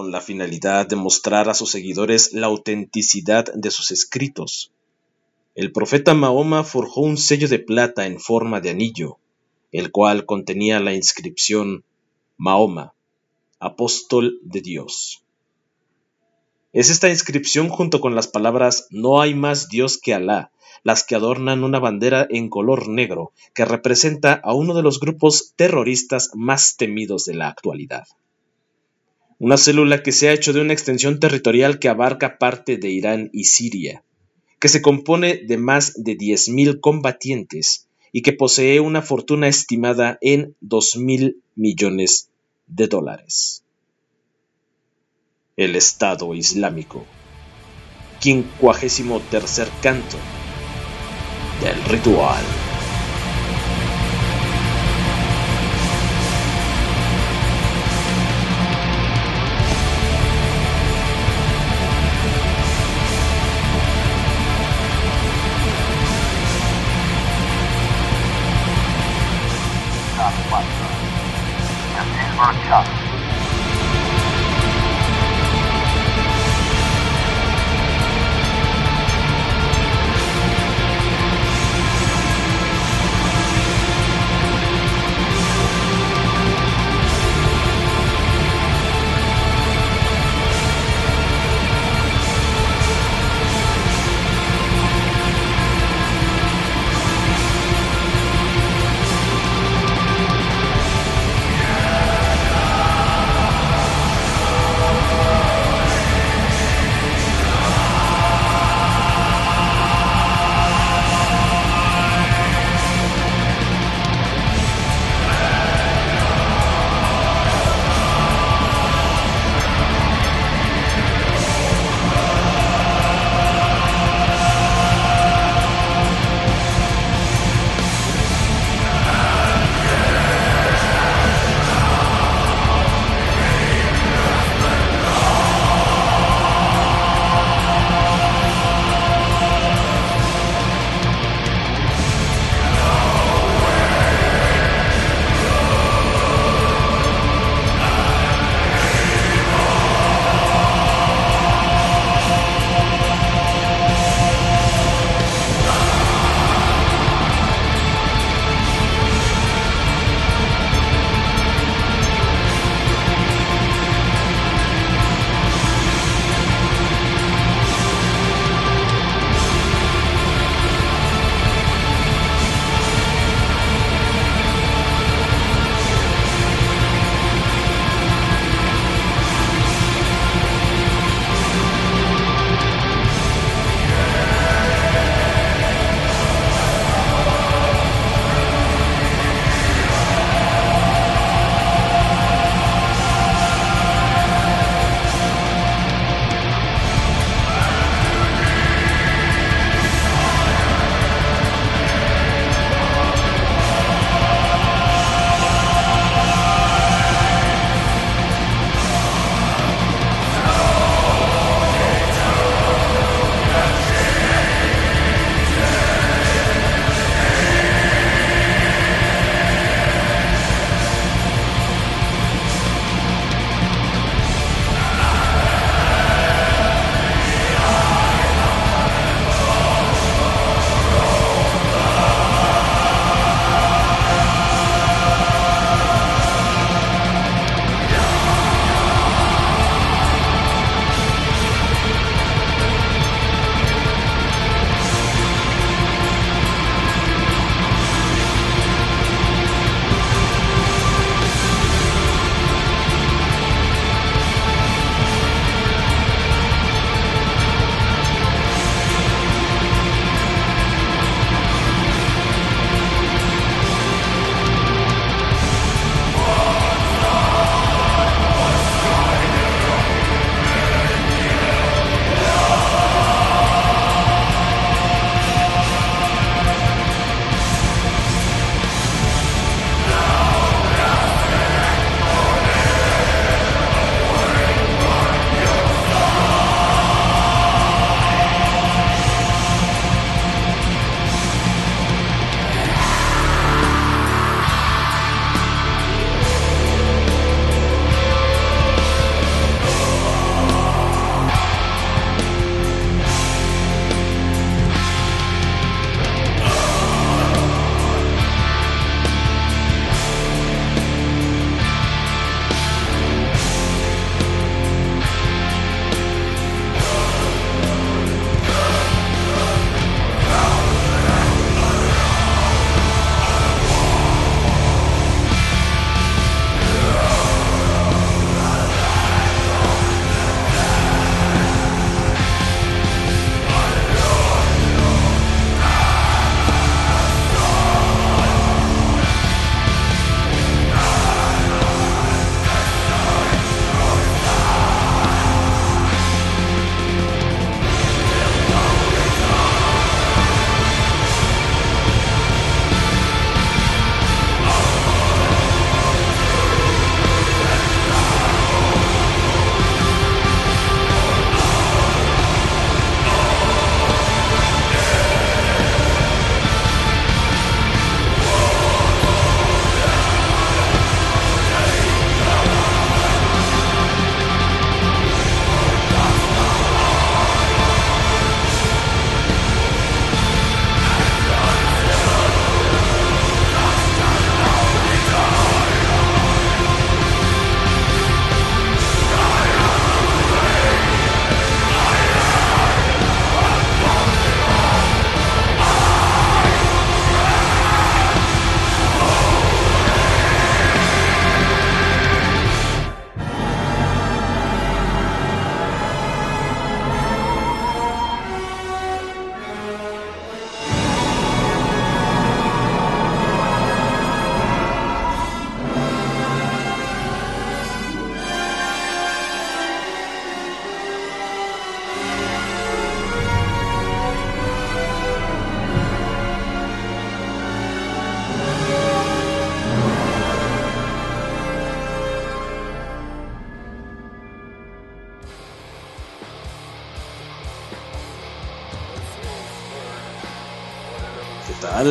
con la finalidad de mostrar a sus seguidores la autenticidad de sus escritos. El profeta Mahoma forjó un sello de plata en forma de anillo, el cual contenía la inscripción Mahoma, apóstol de Dios. Es esta inscripción junto con las palabras No hay más Dios que Alá, las que adornan una bandera en color negro que representa a uno de los grupos terroristas más temidos de la actualidad. Una célula que se ha hecho de una extensión territorial que abarca parte de Irán y Siria, que se compone de más de 10.000 combatientes y que posee una fortuna estimada en 2.000 millones de dólares. El Estado Islámico. Quincuagésimo tercer canto del ritual. World Cup.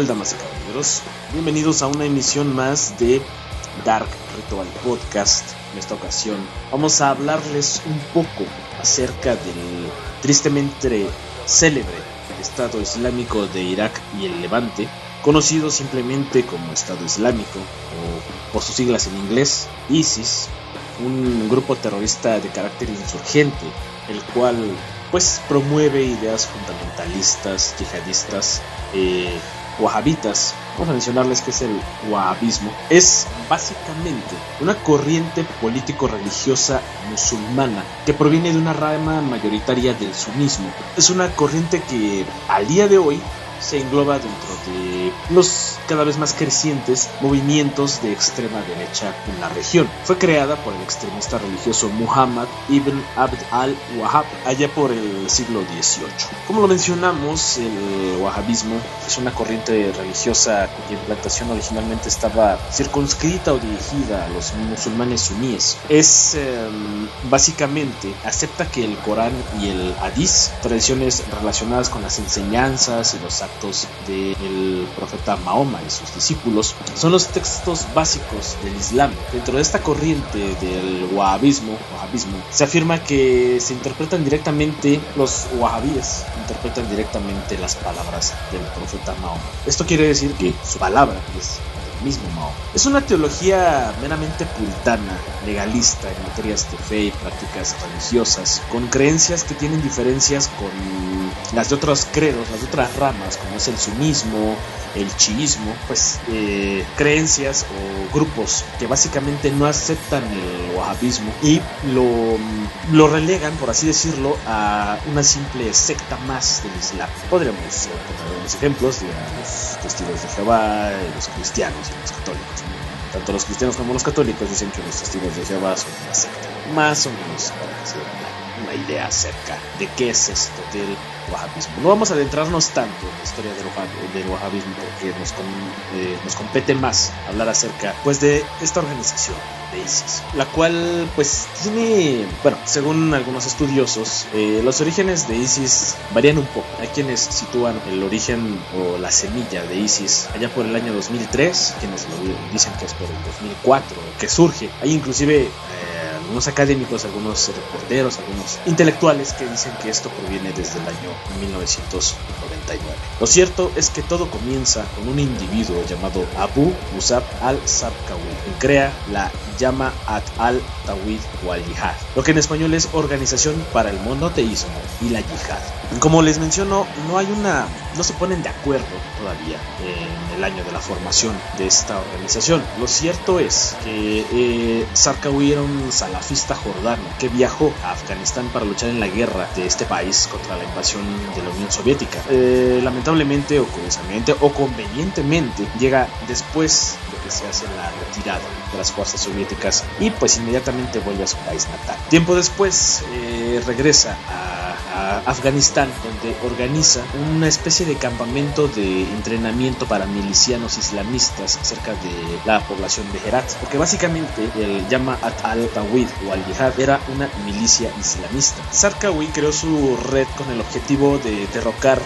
Damas y caballeros? Bienvenidos a una emisión más de Dark Ritual Podcast. En esta ocasión vamos a hablarles un poco acerca del tristemente célebre Estado Islámico de Irak y el Levante, conocido simplemente como Estado Islámico o por sus siglas en inglés, ISIS, un grupo terrorista de carácter insurgente, el cual pues promueve ideas fundamentalistas, yihadistas, eh, wahabitas. Vamos a mencionarles que es el wahabismo. Es básicamente una corriente político-religiosa musulmana que proviene de una rama mayoritaria del sunismo. Es una corriente que al día de hoy se engloba dentro de los cada vez más crecientes movimientos de extrema derecha en la región. Fue creada por el extremista religioso Muhammad ibn Abd al-Wahhab allá por el siglo XVIII. Como lo mencionamos, el wahhabismo es una corriente religiosa cuya implantación originalmente estaba circunscrita o dirigida a los musulmanes suníes. Es em, básicamente acepta que el Corán y el Hadith, tradiciones relacionadas con las enseñanzas y los del profeta Mahoma y sus discípulos son los textos básicos del Islam. Dentro de esta corriente del wahabismo, se afirma que se interpretan directamente, los wahabíes interpretan directamente las palabras del profeta Mahoma. Esto quiere decir que su palabra es mismo Mahoma. Es una teología meramente puritana, legalista en materias de fe y prácticas religiosas, con creencias que tienen diferencias con las de otros credos, las de otras ramas, como es el sunismo, el chiismo, pues eh, creencias o grupos que básicamente no aceptan el wahabismo y lo, lo relegan, por así decirlo, a una simple secta más del Islam. Podríamos poner unos ejemplos de los testigos de Jehová, los cristianos y los católicos. Tanto los cristianos como los católicos dicen que los testigos de Jehová son una secta. Más o menos hacer una, idea acerca de qué es esto del no vamos a adentrarnos tanto en la historia del, wahhabismo porque eh, nos, compete más hablar acerca pues de esta organización de ISIS, la cual pues tiene, bueno, según algunos estudiosos, eh, los orígenes de ISIS varían un poco. Hay quienes sitúan el origen o la semilla de ISIS allá por el año 2003, quienes lo dicen que es por el 2004 que surge. Hay inclusive eh, algunos académicos, algunos reporteros, algunos intelectuales que dicen que esto proviene desde el año 1999. Lo cierto es que todo comienza con un individuo llamado Abu Musab al-Sabkawi, quien crea la llama At al-Tawid o al-Yihad, lo que en español es Organización para el Monoteísmo y la Yihad. Como les menciono, no hay una, no se ponen de acuerdo todavía en el año de la formación de esta organización. Lo cierto es que eh, era un salafista jordano que viajó a Afganistán para luchar en la guerra de este país contra la invasión de la Unión Soviética. Eh, lamentablemente o curiosamente o convenientemente llega después de que se hace la retirada de las fuerzas soviéticas y pues inmediatamente vuelve a su país natal. Tiempo después eh, regresa a Afganistán, donde organiza una especie de campamento de entrenamiento para milicianos islamistas cerca de la población de Herat, porque básicamente el At al-Tawid o al-Jihad era una milicia islamista. Sarkawi creó su red con el objetivo de derrocar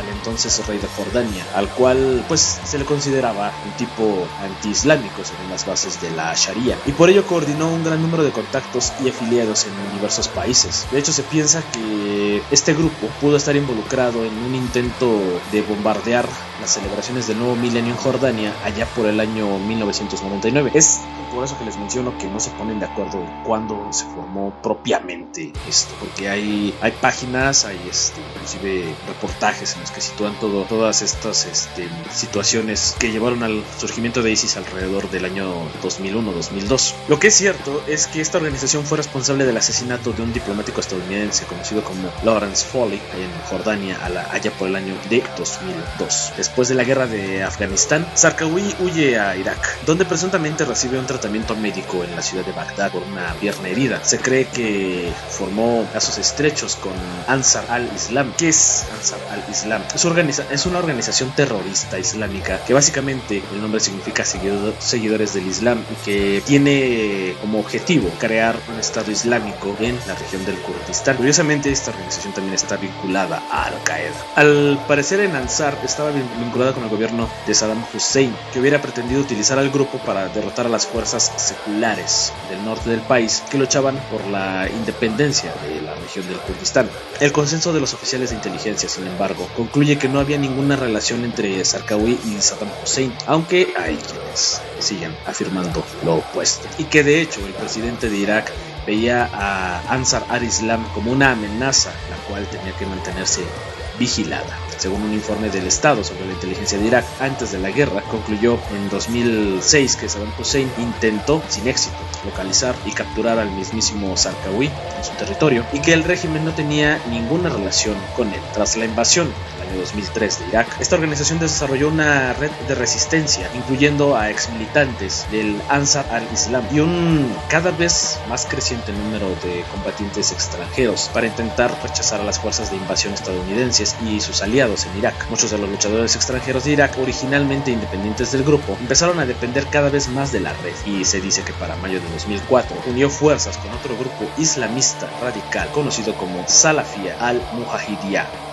al entonces rey de Jordania, al cual pues se le consideraba un tipo anti-islámico según las bases de la Sharia, y por ello coordinó un gran número de contactos y afiliados en diversos países. De hecho se piensa que este grupo pudo estar involucrado en un intento de bombardear las celebraciones del nuevo milenio en Jordania allá por el año 1999. Es por eso que les menciono que no se ponen de acuerdo cuándo se formó propiamente esto, porque hay, hay páginas, hay este, inclusive reportajes en los que sitúan todo, todas estas este, situaciones que llevaron al surgimiento de ISIS alrededor del año 2001-2002. Lo que es cierto es que esta organización fue responsable del asesinato de un diplomático estadounidense conocido como Lawrence Foley en Jordania allá por el año de 2002. Después de la guerra de Afganistán, Sarkawi huye a Irak, donde presuntamente recibe un tratamiento médico en la ciudad de Bagdad por una pierna herida. Se cree que formó lazos estrechos con Ansar al-Islam. ¿Qué es Ansar al-Islam? Es, es una organización terrorista islámica que básicamente el nombre significa seguidores del Islam y que tiene como objetivo crear un Estado Islámico en la región del Kurdistán. Curiosamente, esta organización también está vinculada a Al Qaeda. Al parecer, en Ansar estaba vinculada con el gobierno de Saddam Hussein, que hubiera pretendido utilizar al grupo para derrotar a las fuerzas seculares del norte del país que luchaban por la independencia de la región del Kurdistán. El consenso de los oficiales de inteligencia, sin embargo, concluye que no había ninguna relación entre Sarkawi y Saddam Hussein, aunque hay quienes siguen afirmando lo opuesto. Y que de hecho el presidente de Irak veía a Ansar al-Islam como una amenaza, la cual tenía que mantenerse vigilada. Según un informe del Estado sobre la inteligencia de Irak antes de la guerra, concluyó en 2006 que Saddam Hussein intentó, sin éxito, localizar y capturar al mismísimo Zarqawi en su territorio y que el régimen no tenía ninguna relación con él. Tras la invasión 2003 de Irak, esta organización desarrolló una red de resistencia, incluyendo a exmilitantes del Ansar al-Islam y un cada vez más creciente número de combatientes extranjeros para intentar rechazar a las fuerzas de invasión estadounidenses y sus aliados en Irak. Muchos de los luchadores extranjeros de Irak, originalmente independientes del grupo, empezaron a depender cada vez más de la red y se dice que para mayo de 2004 unió fuerzas con otro grupo islamista radical conocido como Salafia al-Mujahidiyah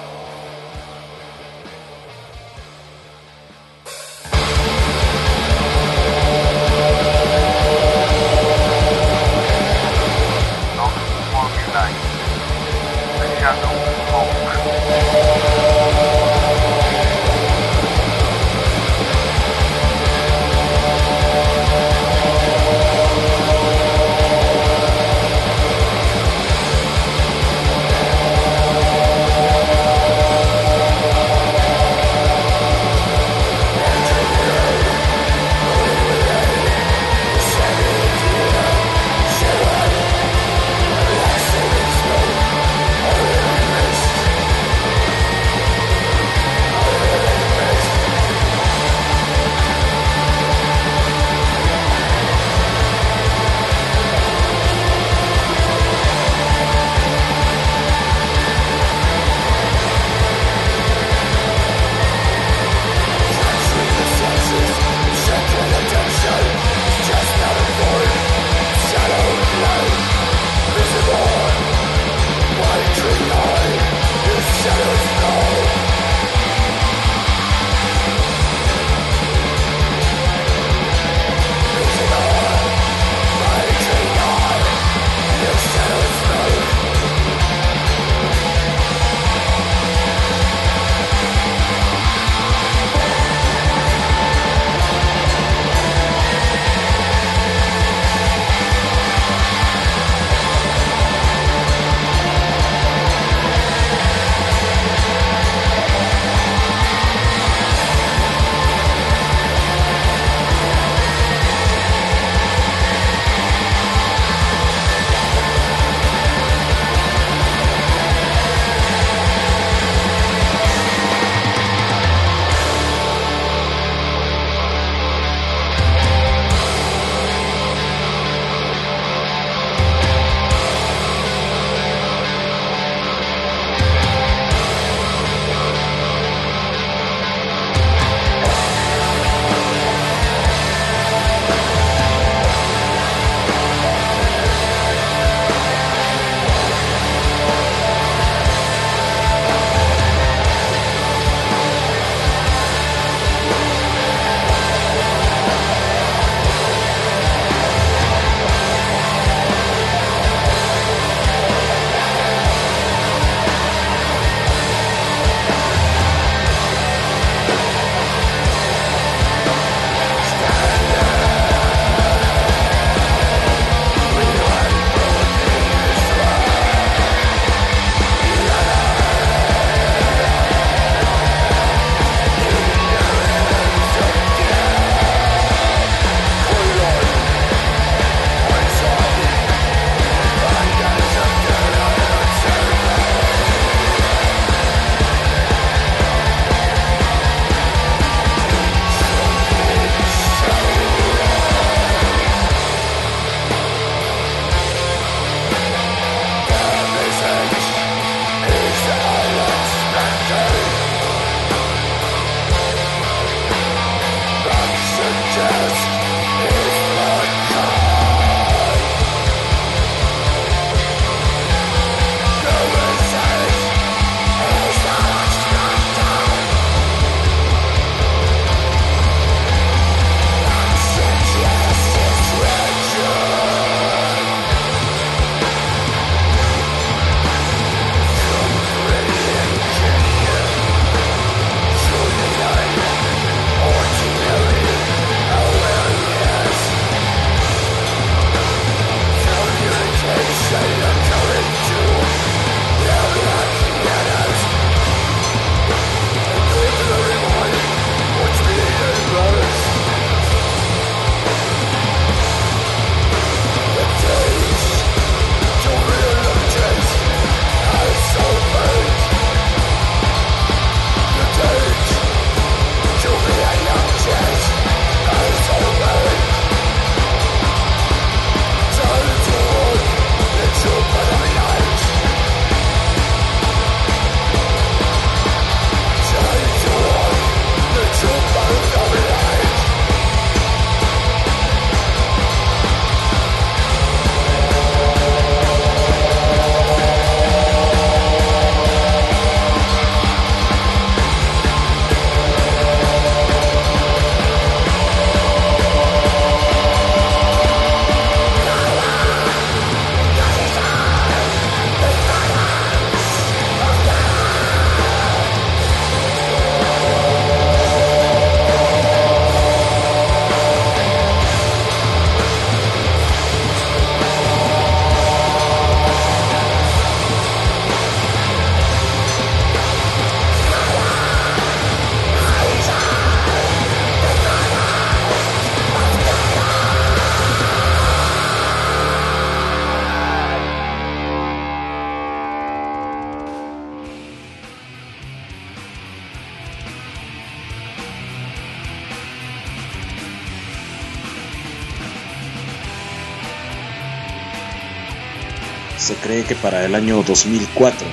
cree que para el año 2004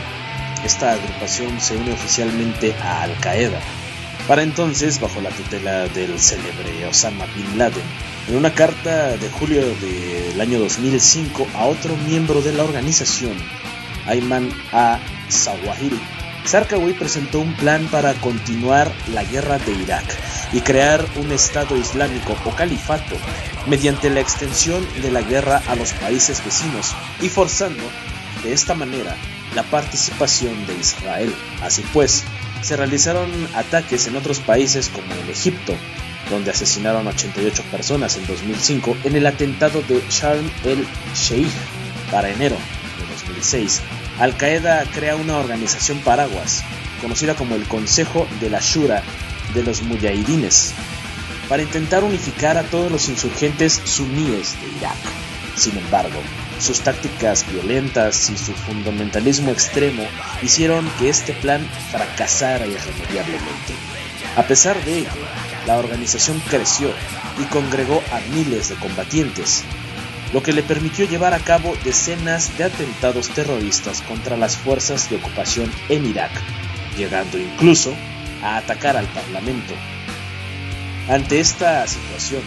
esta agrupación se une oficialmente a Al Qaeda, para entonces bajo la tutela del célebre Osama Bin Laden. En una carta de julio del año 2005 a otro miembro de la organización, Ayman A. Zawahiri, Zarqawi presentó un plan para continuar la guerra de Irak y crear un Estado Islámico o califato mediante la extensión de la guerra a los países vecinos y forzando de esta manera la participación de Israel. Así pues, se realizaron ataques en otros países como en Egipto, donde asesinaron 88 personas en 2005 en el atentado de Sharm el-Sheikh para enero de 2006 al Qaeda crea una organización paraguas, conocida como el Consejo de la Shura de los Mujahidines, para intentar unificar a todos los insurgentes suníes de Irak. Sin embargo, sus tácticas violentas y su fundamentalismo extremo hicieron que este plan fracasara irremediablemente. A pesar de ello, la organización creció y congregó a miles de combatientes, lo que le permitió llevar a cabo decenas de atentados terroristas contra las fuerzas de ocupación en Irak, llegando incluso a atacar al Parlamento. Ante esta situación,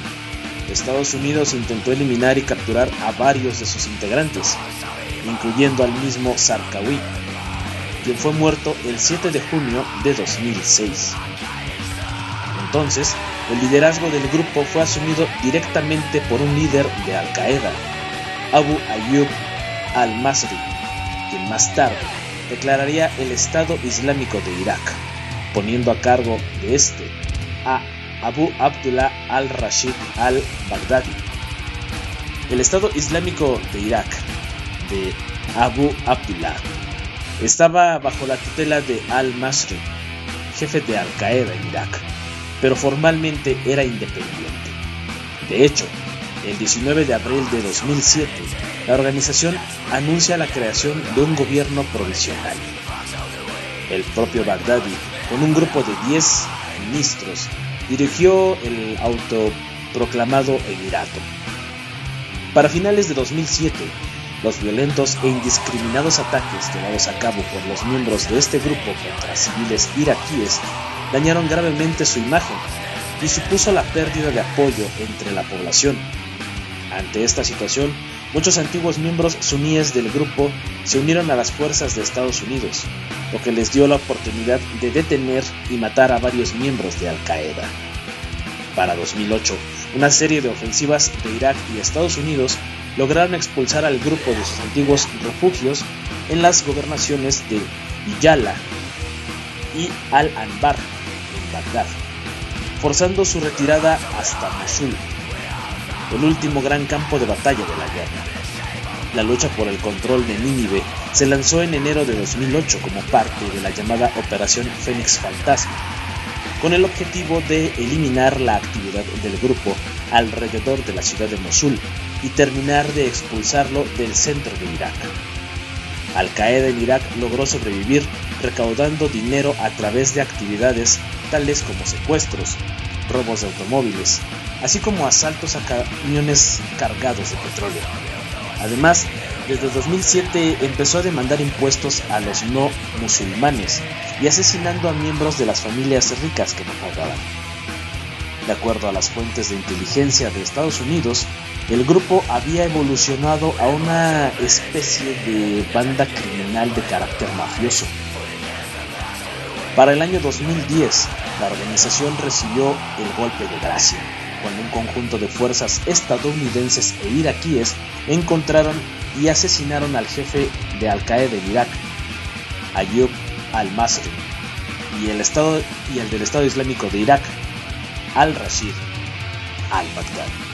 Estados Unidos intentó eliminar y capturar a varios de sus integrantes, incluyendo al mismo Sarkawi, quien fue muerto el 7 de junio de 2006. Entonces, el liderazgo del grupo fue asumido directamente por un líder de Al Qaeda, Abu Ayyub al-Masri, quien más tarde declararía el Estado Islámico de Irak, poniendo a cargo de este a Abu Abdullah al-Rashid al-Baghdadi. El Estado Islámico de Irak, de Abu Abdullah, estaba bajo la tutela de al-Masri, jefe de Al-Qaeda en Irak pero formalmente era independiente. De hecho, el 19 de abril de 2007, la organización anuncia la creación de un gobierno provisional. El propio Baghdadi, con un grupo de 10 ministros, dirigió el autoproclamado Emirato. Para finales de 2007, los violentos e indiscriminados ataques llevados a cabo por los miembros de este grupo contra civiles iraquíes dañaron gravemente su imagen y supuso la pérdida de apoyo entre la población. Ante esta situación, muchos antiguos miembros suníes del grupo se unieron a las fuerzas de Estados Unidos, lo que les dio la oportunidad de detener y matar a varios miembros de Al Qaeda. Para 2008, una serie de ofensivas de Irak y Estados Unidos lograron expulsar al grupo de sus antiguos refugios en las gobernaciones de Yala y Al-Anbar, Forzando su retirada hasta Mosul, el último gran campo de batalla de la guerra. La lucha por el control de Nínive se lanzó en enero de 2008 como parte de la llamada Operación Fénix Fantasma, con el objetivo de eliminar la actividad del grupo alrededor de la ciudad de Mosul y terminar de expulsarlo del centro de Irak. Al Qaeda en Irak logró sobrevivir recaudando dinero a través de actividades como secuestros, robos de automóviles, así como asaltos a camiones cargados de petróleo. Además, desde 2007 empezó a demandar impuestos a los no musulmanes y asesinando a miembros de las familias ricas que no pagaban. De acuerdo a las fuentes de inteligencia de Estados Unidos, el grupo había evolucionado a una especie de banda criminal de carácter mafioso para el año 2010, la organización recibió el golpe de gracia, cuando un conjunto de fuerzas estadounidenses e iraquíes encontraron y asesinaron al jefe de Al Qaeda en Irak, Ayyub al-Masri, y el, y el del Estado Islámico de Irak, al-Rashid al-Baghdadi.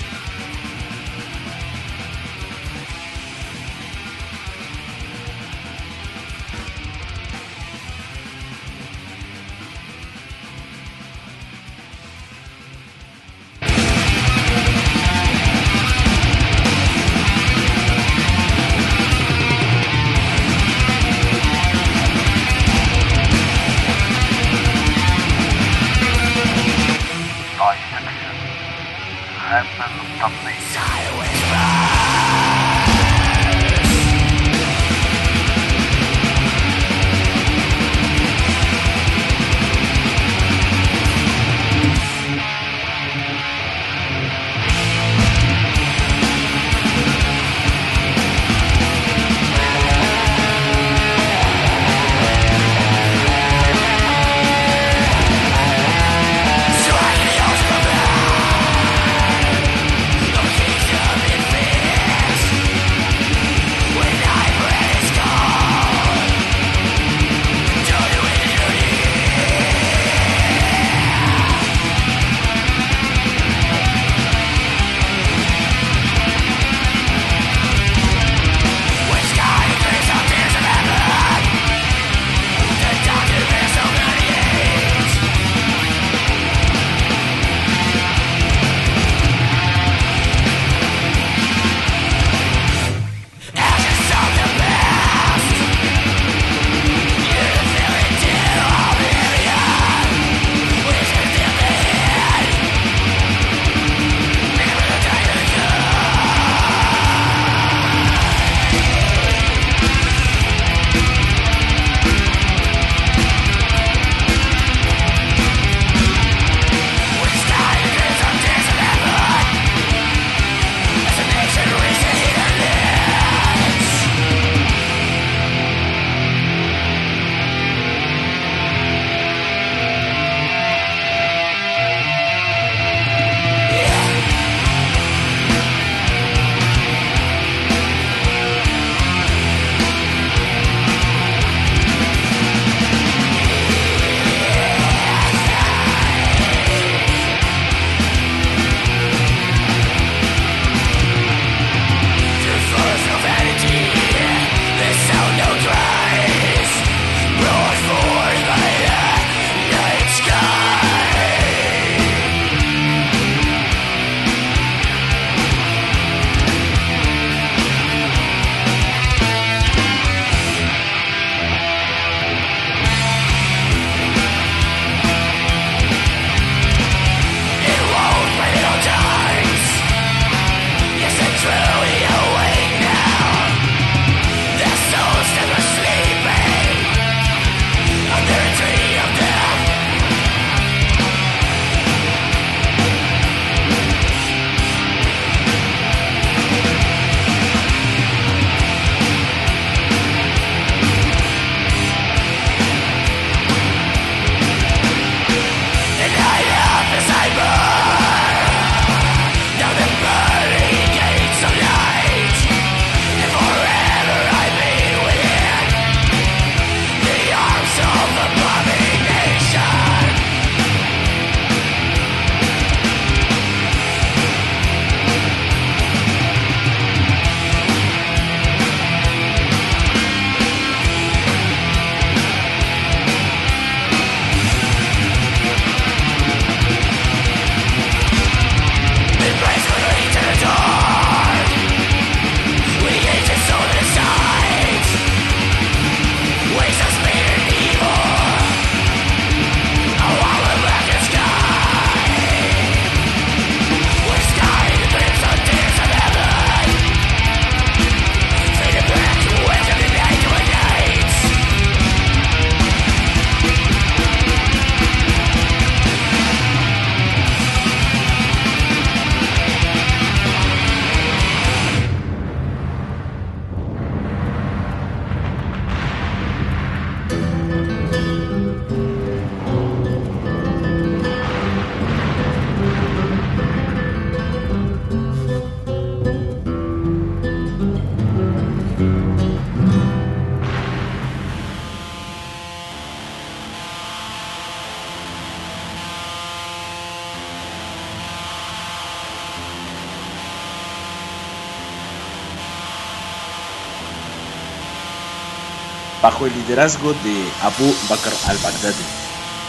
Bajo el liderazgo de Abu Bakr al-Baghdadi,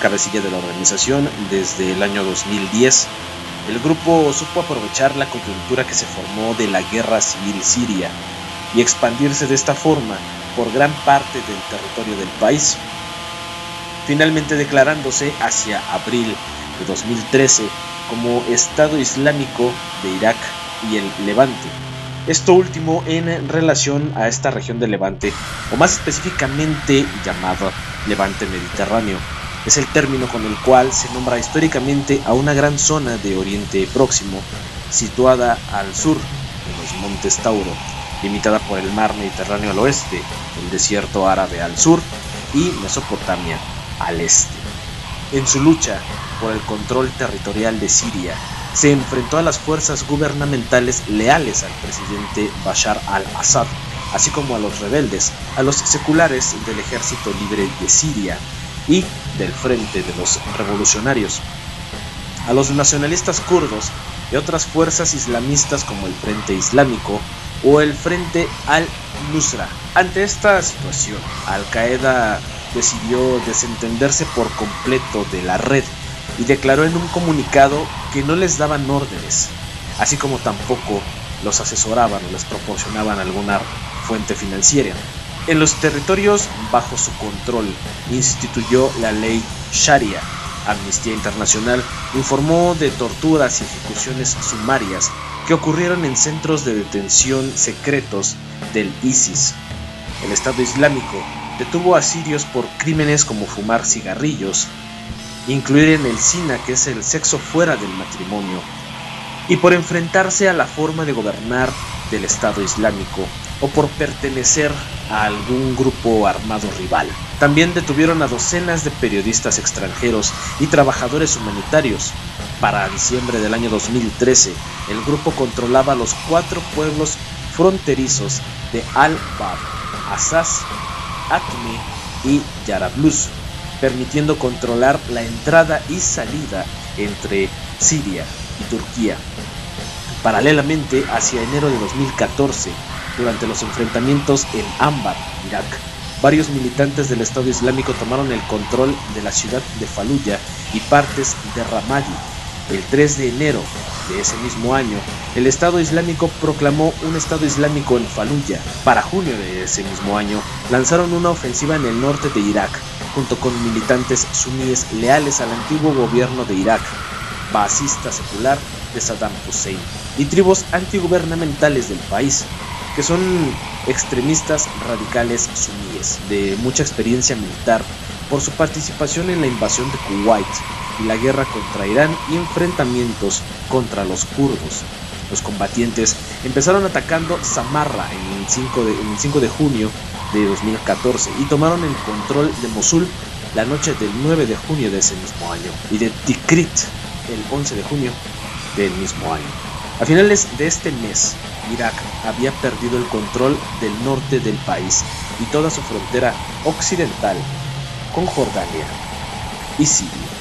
cabecilla de la organización desde el año 2010. El grupo supo aprovechar la coyuntura que se formó de la guerra civil siria y expandirse de esta forma por gran parte del territorio del país, finalmente declarándose hacia abril de 2013 como Estado Islámico de Irak y el Levante. Esto último en relación a esta región del Levante, o más específicamente llamada Levante Mediterráneo. Es el término con el cual se nombra históricamente a una gran zona de Oriente Próximo, situada al sur de los Montes Tauro, limitada por el mar Mediterráneo al oeste, el desierto árabe al sur y Mesopotamia al este. En su lucha por el control territorial de Siria, se enfrentó a las fuerzas gubernamentales leales al presidente Bashar al-Assad, así como a los rebeldes, a los seculares del Ejército Libre de Siria y del Frente de los Revolucionarios, a los nacionalistas kurdos y otras fuerzas islamistas como el Frente Islámico o el Frente al-Nusra. Ante esta situación, Al-Qaeda decidió desentenderse por completo de la red y declaró en un comunicado que no les daban órdenes, así como tampoco los asesoraban o les proporcionaban alguna fuente financiera. En los territorios bajo su control instituyó la ley Sharia. Amnistía Internacional informó de torturas y ejecuciones sumarias que ocurrieron en centros de detención secretos del ISIS. El Estado Islámico detuvo a sirios por crímenes como fumar cigarrillos, incluir en el SINA, que es el sexo fuera del matrimonio, y por enfrentarse a la forma de gobernar del Estado Islámico o por pertenecer a algún grupo armado rival. También detuvieron a docenas de periodistas extranjeros y trabajadores humanitarios. Para diciembre del año 2013, el grupo controlaba los cuatro pueblos fronterizos de Al-Bab, Asas, Acme y Yarablus, permitiendo controlar la entrada y salida entre Siria y Turquía. Paralelamente, hacia enero de 2014, durante los enfrentamientos en Ambar, Irak, varios militantes del Estado Islámico tomaron el control de la ciudad de Fallujah y partes de Ramadi. El 3 de enero de ese mismo año, el Estado Islámico proclamó un Estado Islámico en Fallujah. Para junio de ese mismo año, lanzaron una ofensiva en el norte de Irak, junto con militantes suníes leales al antiguo gobierno de Irak, basista secular de Saddam Hussein, y tribus antigubernamentales del país, que son extremistas radicales suníes, de mucha experiencia militar, por su participación en la invasión de Kuwait y la guerra contra Irán y enfrentamientos contra los kurdos. Los combatientes empezaron atacando Samarra en el 5 de, en el 5 de junio de 2014 y tomaron el control de Mosul la noche del 9 de junio de ese mismo año y de Tikrit el 11 de junio del mismo año. A finales de este mes, Irak había perdido el control del norte del país y toda su frontera occidental con Jordania y Siria.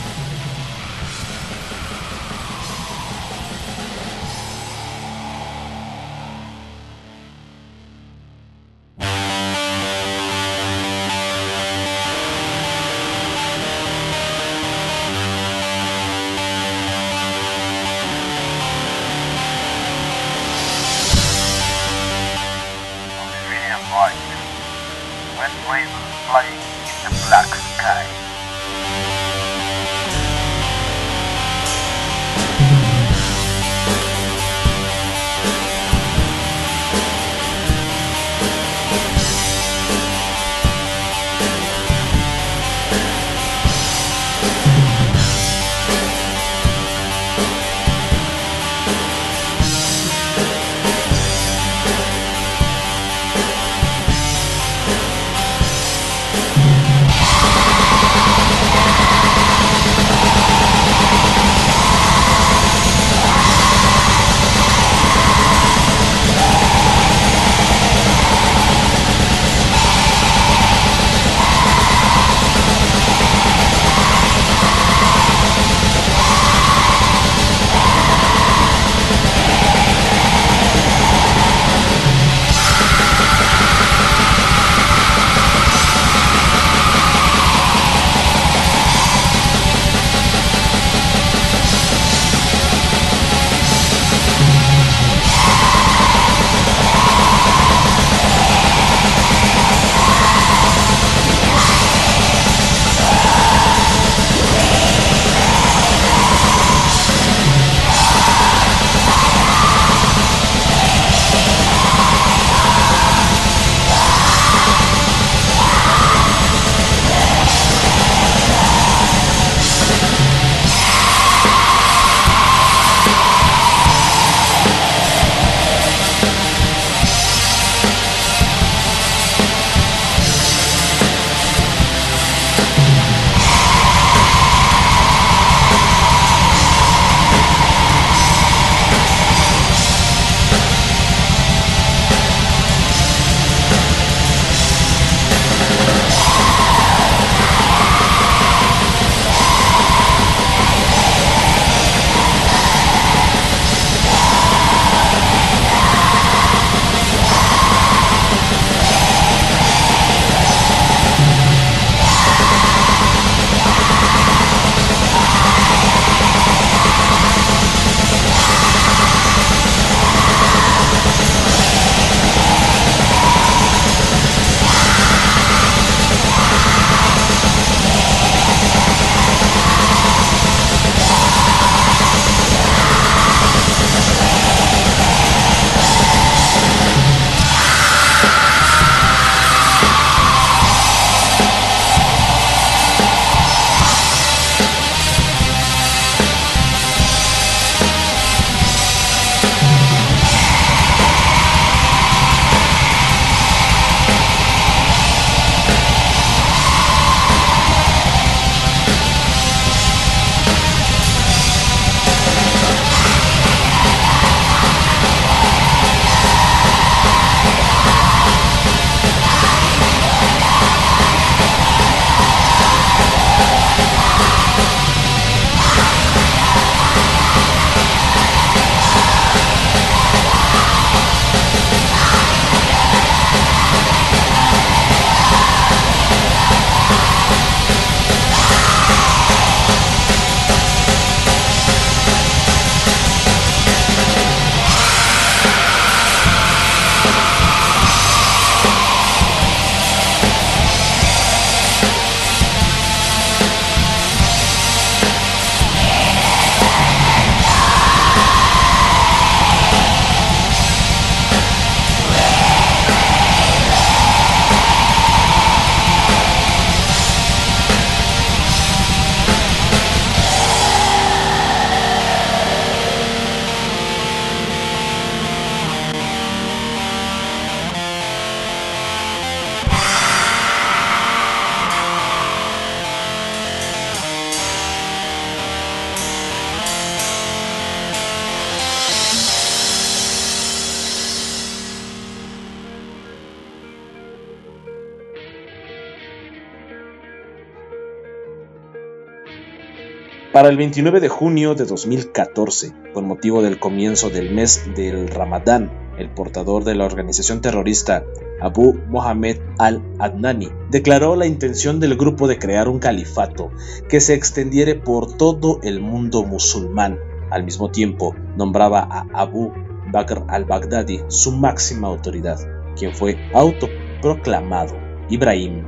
El 29 de junio de 2014, con motivo del comienzo del mes del Ramadán, el portador de la organización terrorista Abu Mohammed al-Adnani declaró la intención del grupo de crear un califato que se extendiera por todo el mundo musulmán. Al mismo tiempo, nombraba a Abu Bakr al-Baghdadi su máxima autoridad, quien fue autoproclamado Ibrahim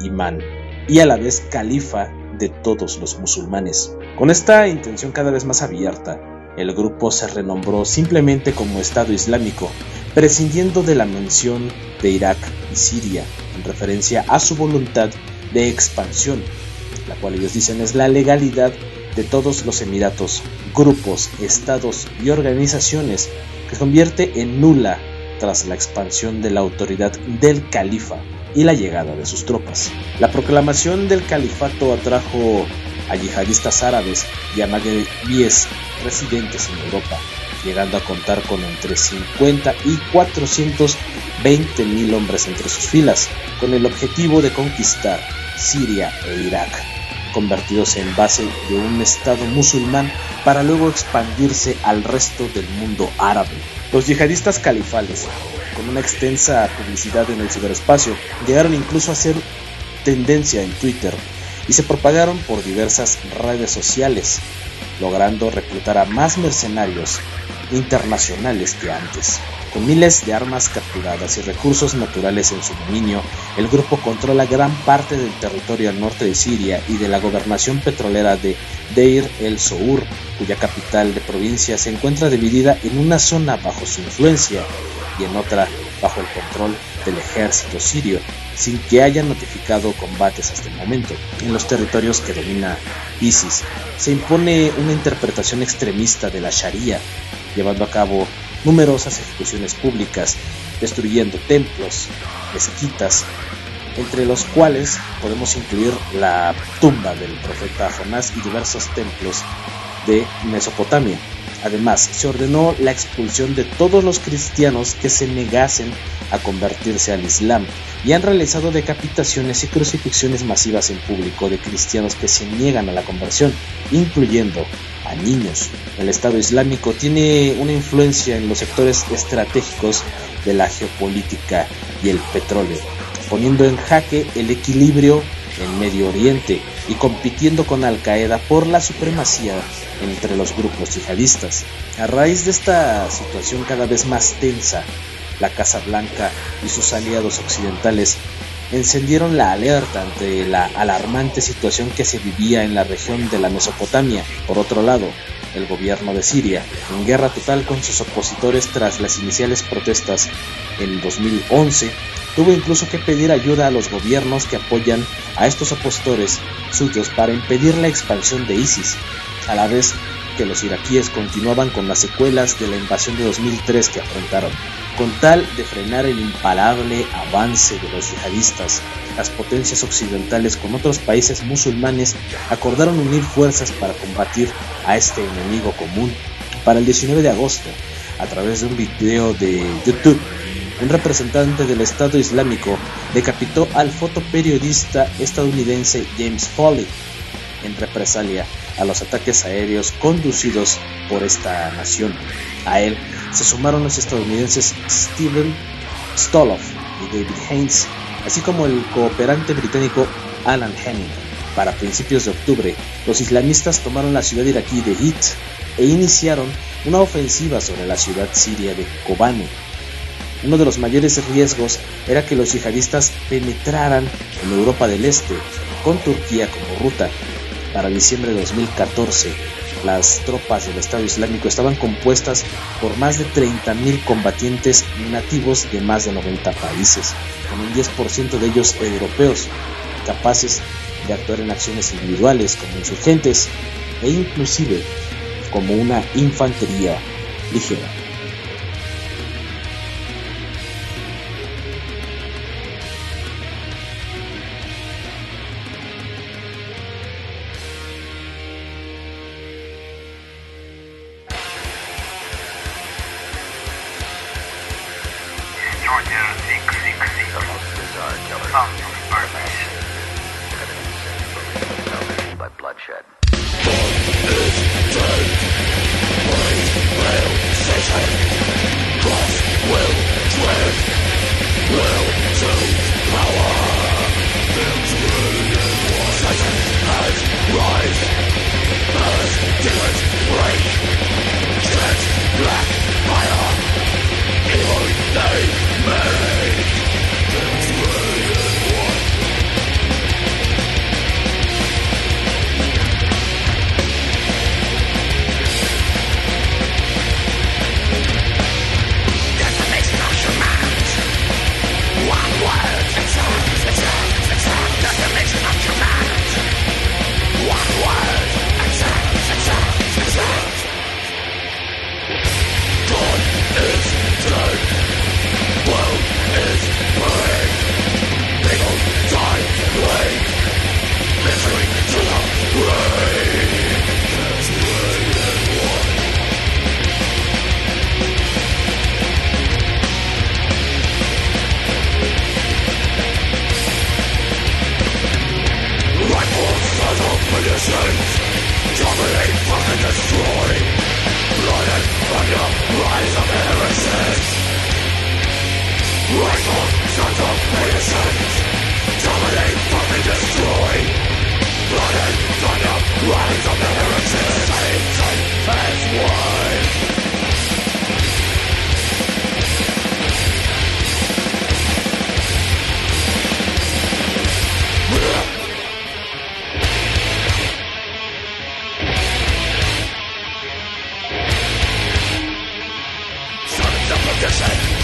Imán y a la vez califa de todos los musulmanes. Con esta intención cada vez más abierta, el grupo se renombró simplemente como Estado Islámico, prescindiendo de la mención de Irak y Siria, en referencia a su voluntad de expansión, la cual ellos dicen es la legalidad de todos los emiratos, grupos, estados y organizaciones que convierte en nula tras la expansión de la autoridad del califa y la llegada de sus tropas. La proclamación del califato atrajo a yihadistas árabes y a magrebíes residentes en Europa, llegando a contar con entre 50 y 420 mil hombres entre sus filas, con el objetivo de conquistar Siria e Irak, convertidos en base de un Estado musulmán para luego expandirse al resto del mundo árabe. Los yihadistas califales, con una extensa publicidad en el ciberespacio, llegaron incluso a ser tendencia en Twitter y se propagaron por diversas redes sociales, logrando reclutar a más mercenarios internacionales que antes. Con miles de armas capturadas y recursos naturales en su dominio, el grupo controla gran parte del territorio al norte de Siria y de la gobernación petrolera de Deir el-Zour, cuya capital de provincia se encuentra dividida en una zona bajo su influencia y en otra bajo el control del ejército sirio, sin que haya notificado combates hasta el momento. En los territorios que domina ISIS se impone una interpretación extremista de la Sharia, llevando a cabo numerosas ejecuciones públicas, destruyendo templos, mezquitas, entre los cuales podemos incluir la tumba del profeta Jonás y diversos templos de Mesopotamia. Además, se ordenó la expulsión de todos los cristianos que se negasen a convertirse al Islam y han realizado decapitaciones y crucifixiones masivas en público de cristianos que se niegan a la conversión, incluyendo a niños. El Estado Islámico tiene una influencia en los sectores estratégicos de la geopolítica y el petróleo, poniendo en jaque el equilibrio en Medio Oriente y compitiendo con Al Qaeda por la supremacía entre los grupos yihadistas. A raíz de esta situación cada vez más tensa, la Casa Blanca y sus aliados occidentales encendieron la alerta ante la alarmante situación que se vivía en la región de la Mesopotamia. Por otro lado, el gobierno de Siria, en guerra total con sus opositores tras las iniciales protestas en 2011, tuvo incluso que pedir ayuda a los gobiernos que apoyan a estos opositores suyos para impedir la expansión de ISIS, a la vez que los iraquíes continuaban con las secuelas de la invasión de 2003 que afrontaron. Con tal de frenar el imparable avance de los yihadistas, las potencias occidentales con otros países musulmanes acordaron unir fuerzas para combatir a este enemigo común. Para el 19 de agosto, a través de un video de YouTube, un representante del Estado Islámico decapitó al fotoperiodista estadounidense James Foley en represalia a los ataques aéreos conducidos por esta nación. A él se sumaron los estadounidenses Steven Stoloff y David Haynes, así como el cooperante británico Alan Henning. Para principios de octubre, los islamistas tomaron la ciudad iraquí de Hit e iniciaron una ofensiva sobre la ciudad siria de Kobane. Uno de los mayores riesgos era que los yihadistas penetraran en Europa del Este, con Turquía como ruta. Para diciembre de 2014, las tropas del Estado Islámico estaban compuestas por más de 30.000 combatientes nativos de más de 90 países, con un 10% de ellos europeos, capaces de actuar en acciones individuales como insurgentes e inclusive como una infantería ligera. Fuck your shit!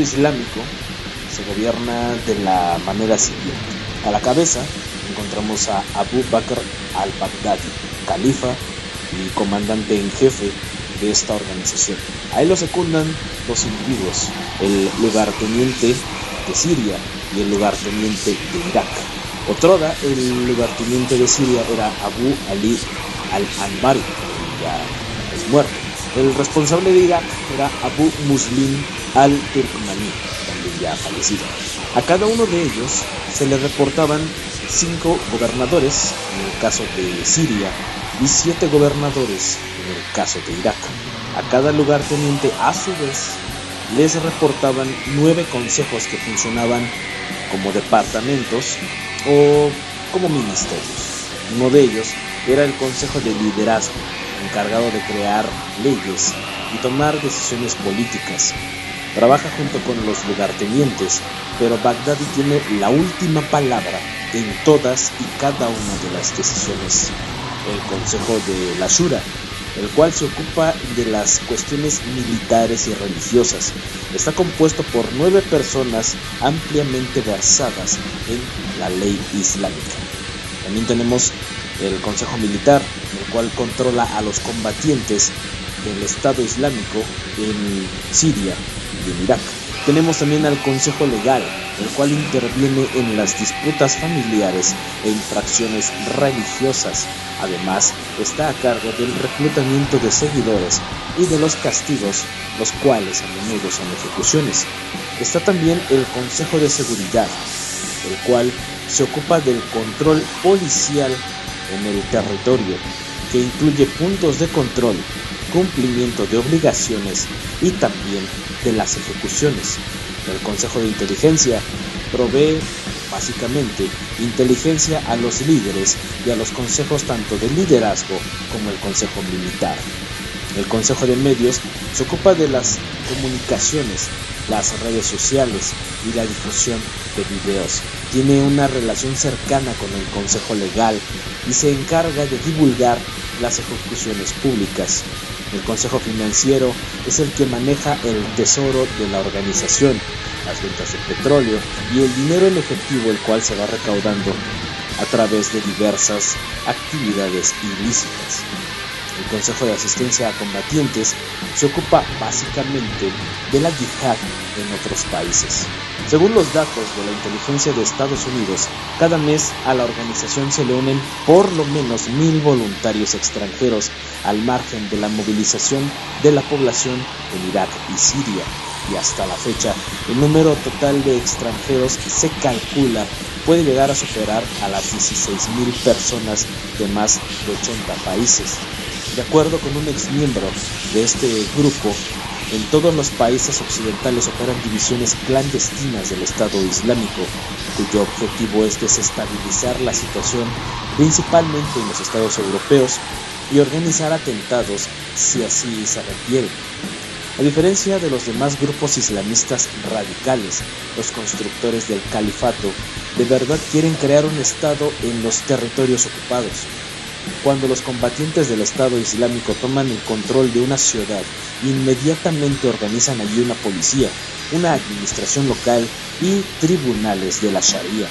Islámico se gobierna de la manera siguiente. A la cabeza encontramos a Abu Bakr al-Baghdadi, califa y comandante en jefe de esta organización. A él lo secundan dos individuos, el lugarteniente de Siria y el lugarteniente de Irak. Otroda, el lugarteniente de Siria era Abu Ali al-Anbari, ya es muerto. El responsable de Irak era Abu Muslim al-Turkmani, también ya. A cada uno de ellos se le reportaban cinco gobernadores en el caso de Siria y siete gobernadores en el caso de Irak. A cada lugar teniente a su vez les reportaban nueve consejos que funcionaban como departamentos o como ministerios. Uno de ellos era el Consejo de Liderazgo, encargado de crear leyes y tomar decisiones políticas Trabaja junto con los lugartenientes, pero Baghdadi tiene la última palabra en todas y cada una de las decisiones. El Consejo de la Shura, el cual se ocupa de las cuestiones militares y religiosas, está compuesto por nueve personas ampliamente versadas en la ley islámica. También tenemos el Consejo Militar, el cual controla a los combatientes del Estado Islámico en Siria en Irak. Tenemos también al Consejo Legal, el cual interviene en las disputas familiares e infracciones religiosas. Además, está a cargo del reclutamiento de seguidores y de los castigos, los cuales a menudo son ejecuciones. Está también el Consejo de Seguridad, el cual se ocupa del control policial en el territorio que incluye puntos de control, cumplimiento de obligaciones y también de las ejecuciones. El Consejo de Inteligencia provee básicamente inteligencia a los líderes y a los consejos tanto de liderazgo como el Consejo Militar. El Consejo de Medios se ocupa de las comunicaciones, las redes sociales y la difusión de videos. Tiene una relación cercana con el Consejo Legal y se encarga de divulgar las ejecuciones públicas. El Consejo Financiero es el que maneja el tesoro de la organización, las ventas de petróleo y el dinero en efectivo el cual se va recaudando a través de diversas actividades ilícitas. El Consejo de Asistencia a Combatientes se ocupa básicamente de la yihad en otros países. Según los datos de la inteligencia de Estados Unidos, cada mes a la organización se le unen por lo menos mil voluntarios extranjeros al margen de la movilización de la población en Irak y Siria. Y hasta la fecha, el número total de extranjeros se calcula puede llegar a superar a las 16.000 personas de más de 80 países. De acuerdo con un ex miembro de este grupo, en todos los países occidentales operan divisiones clandestinas del Estado Islámico, cuyo objetivo es desestabilizar la situación principalmente en los estados europeos y organizar atentados si así se requiere. A diferencia de los demás grupos islamistas radicales, los constructores del califato de verdad quieren crear un Estado en los territorios ocupados. Cuando los combatientes del Estado Islámico toman el control de una ciudad, inmediatamente organizan allí una policía, una administración local y tribunales de la Sharia.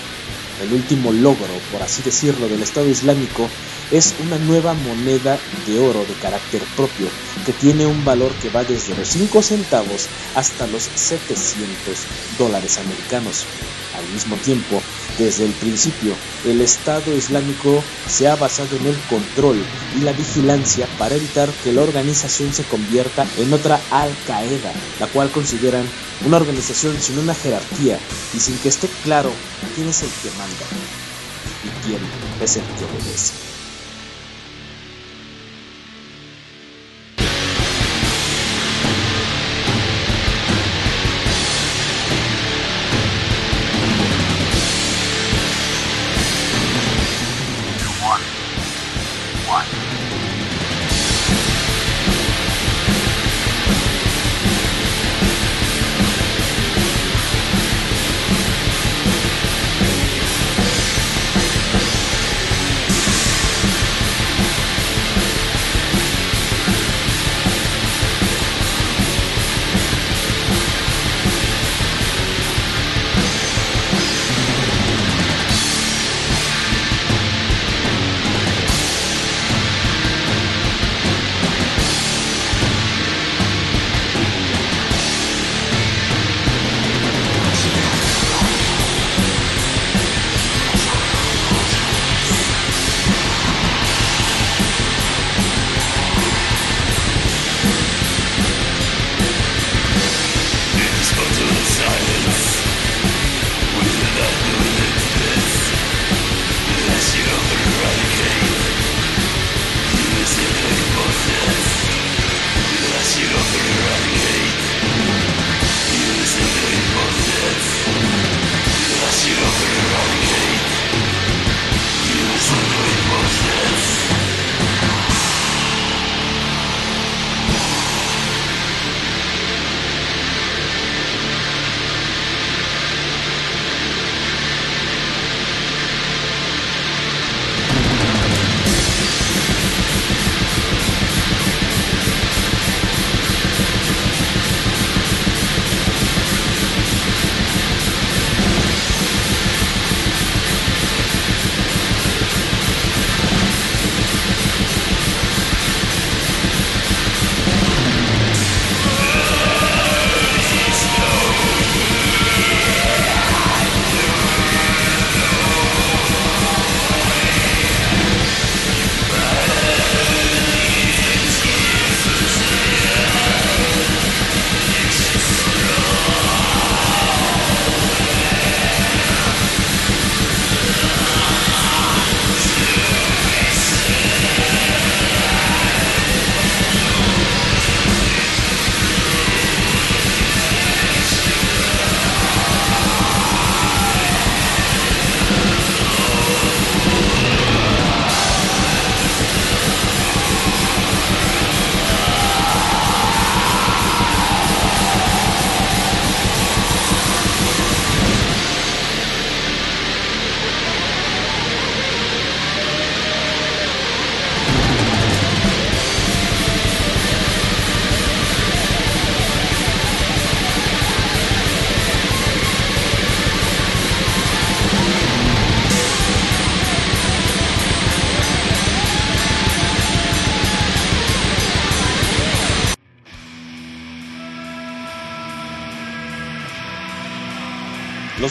El último logro, por así decirlo, del Estado Islámico es una nueva moneda de oro de carácter propio que tiene un valor que va desde los 5 centavos hasta los 700 dólares americanos. Al mismo tiempo, desde el principio, el Estado Islámico se ha basado en el control y la vigilancia para evitar que la organización se convierta en otra Al-Qaeda, la cual consideran una organización sin una jerarquía y sin que esté claro quién es el que manda y quién es el que obedece.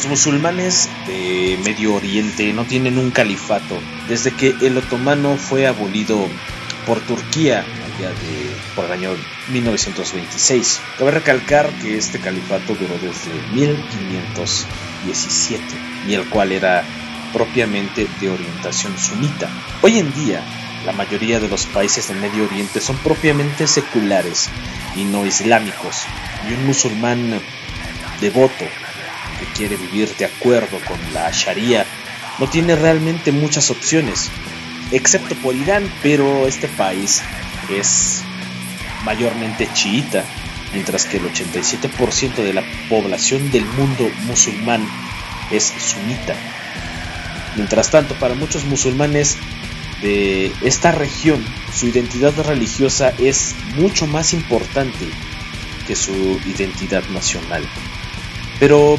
Musulmanes de Medio Oriente no tienen un califato desde que el otomano fue abolido por Turquía allá de, por el año 1926. Cabe recalcar que este califato duró desde 1517 y el cual era propiamente de orientación sunita. Hoy en día, la mayoría de los países del Medio Oriente son propiamente seculares y no islámicos, y un musulmán devoto que quiere vivir de acuerdo con la Sharia no tiene realmente muchas opciones, excepto por Irán, pero este país es mayormente chiita, mientras que el 87% de la población del mundo musulmán es sunita. Mientras tanto, para muchos musulmanes de esta región, su identidad religiosa es mucho más importante que su identidad nacional. Pero,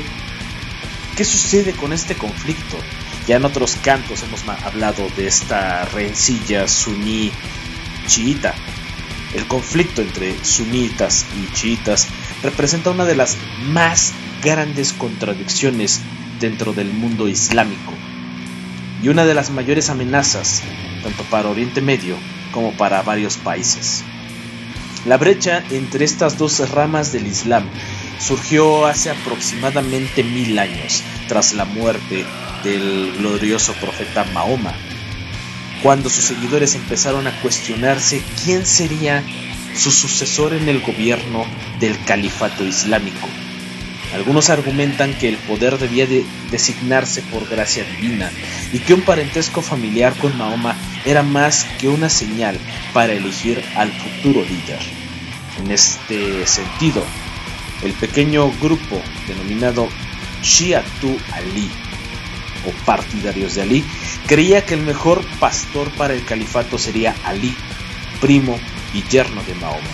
¿qué sucede con este conflicto? Ya en otros cantos hemos hablado de esta rencilla suní-chiita. El conflicto entre sunitas y chiitas representa una de las más grandes contradicciones dentro del mundo islámico y una de las mayores amenazas tanto para Oriente Medio como para varios países. La brecha entre estas dos ramas del Islam surgió hace aproximadamente mil años tras la muerte del glorioso profeta Mahoma, cuando sus seguidores empezaron a cuestionarse quién sería su sucesor en el gobierno del califato islámico. Algunos argumentan que el poder debía de designarse por gracia divina y que un parentesco familiar con Mahoma era más que una señal para elegir al futuro líder. En este sentido, el pequeño grupo denominado Shiatu Ali o partidarios de Ali creía que el mejor pastor para el califato sería Ali, primo y yerno de Mahoma.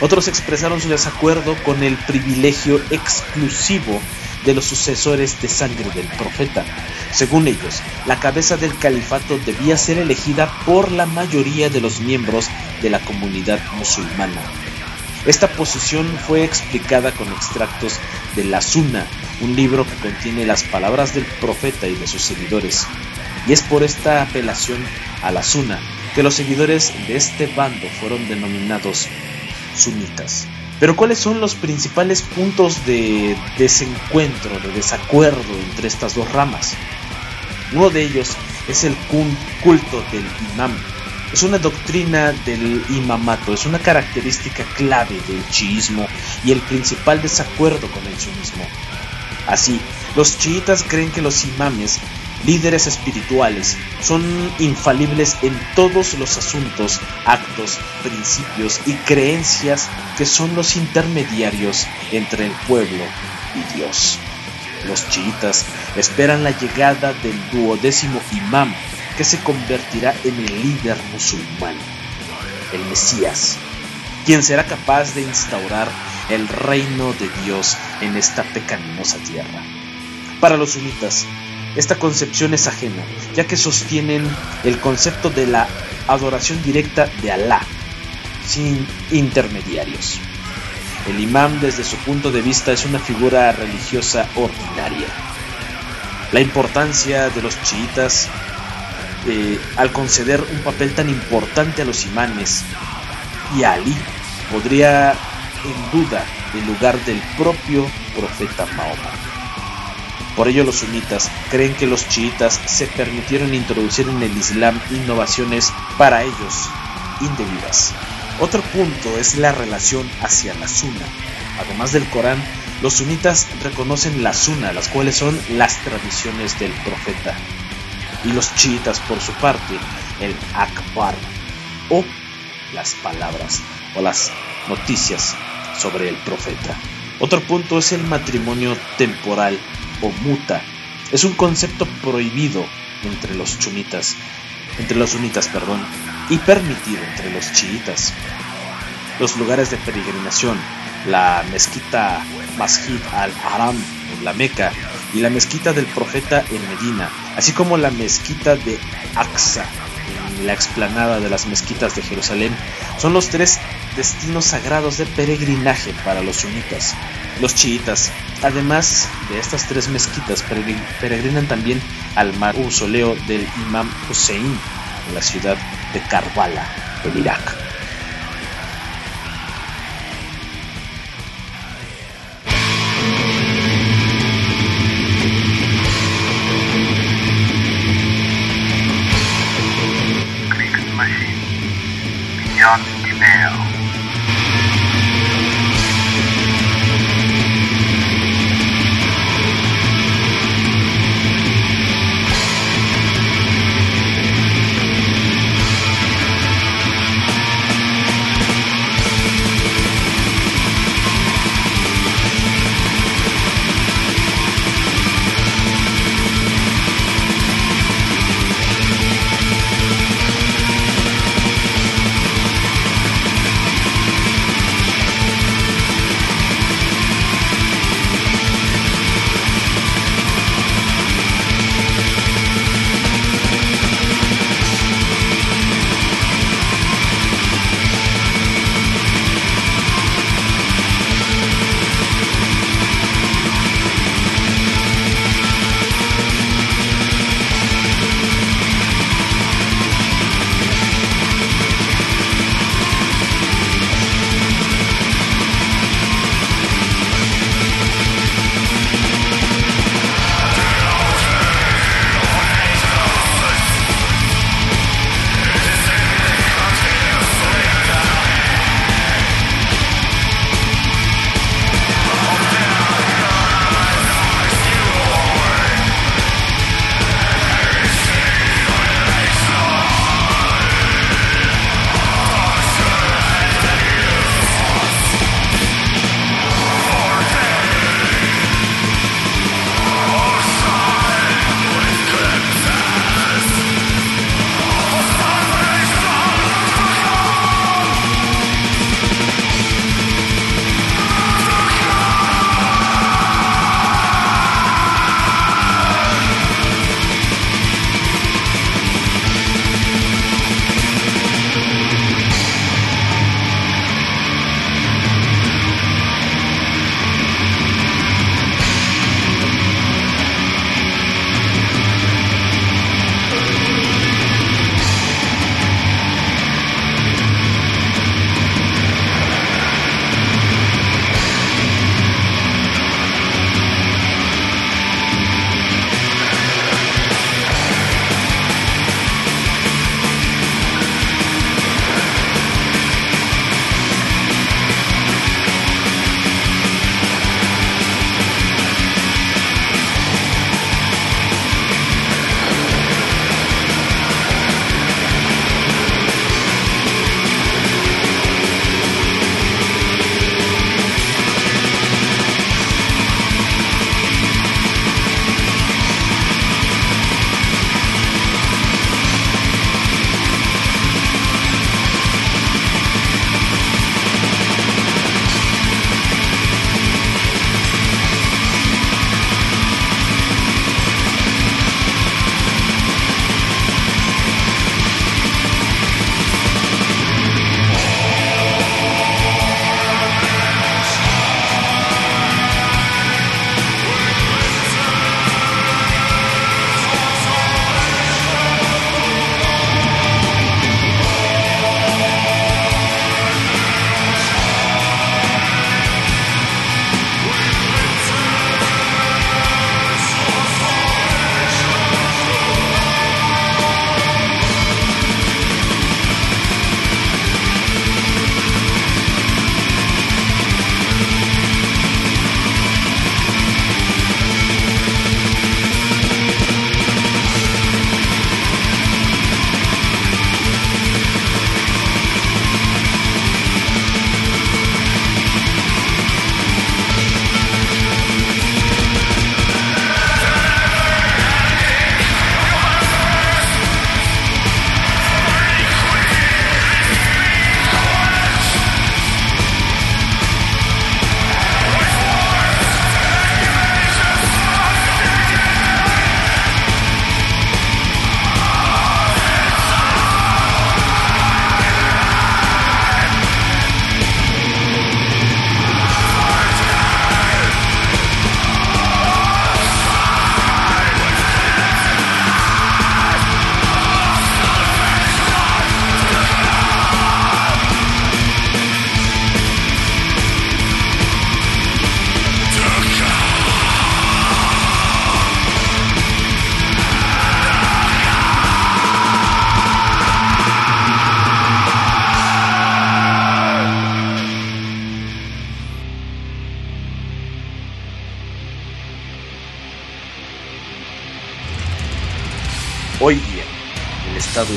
Otros expresaron su desacuerdo con el privilegio exclusivo de los sucesores de sangre del profeta. Según ellos, la cabeza del califato debía ser elegida por la mayoría de los miembros de la comunidad musulmana. Esta posición fue explicada con extractos de la Sunna, un libro que contiene las palabras del profeta y de sus seguidores. Y es por esta apelación a la Sunna que los seguidores de este bando fueron denominados sunitas. Pero ¿cuáles son los principales puntos de desencuentro, de desacuerdo entre estas dos ramas? Uno de ellos es el culto del imam. Es una doctrina del imamato, es una característica clave del chiismo y el principal desacuerdo con el sunismo. Así, los chiitas creen que los imames líderes espirituales son infalibles en todos los asuntos, actos, principios y creencias que son los intermediarios entre el pueblo y Dios. Los chiitas esperan la llegada del duodécimo imam que se convertirá en el líder musulmán, el Mesías, quien será capaz de instaurar el reino de Dios en esta pecaminosa tierra. Para los sunitas, esta concepción es ajena, ya que sostienen el concepto de la adoración directa de Alá, sin intermediarios. El imán desde su punto de vista es una figura religiosa ordinaria. La importancia de los chiitas eh, al conceder un papel tan importante a los imanes y a Ali podría en duda el lugar del propio profeta Mahoma. Por ello los sunitas creen que los chiitas se permitieron introducir en el Islam innovaciones para ellos indebidas. Otro punto es la relación hacia la Sunna. Además del Corán, los sunitas reconocen la Sunna, las cuales son las tradiciones del profeta. Y los chiitas, por su parte, el Akbar o las palabras o las noticias sobre el profeta. Otro punto es el matrimonio temporal o muta. Es un concepto prohibido entre los chunitas, entre los sunitas, perdón, y permitido entre los chiitas. Los lugares de peregrinación, la mezquita Masjid al-Haram en la Meca y la mezquita del profeta en Medina, así como la mezquita de Aqsa en la explanada de las mezquitas de Jerusalén, son los tres destinos sagrados de peregrinaje para los sunitas. Los chiitas Además de estas tres mezquitas, peregrinan también al mausoleo del Imam Hussein en la ciudad de Karbala, en Irak. Yeah.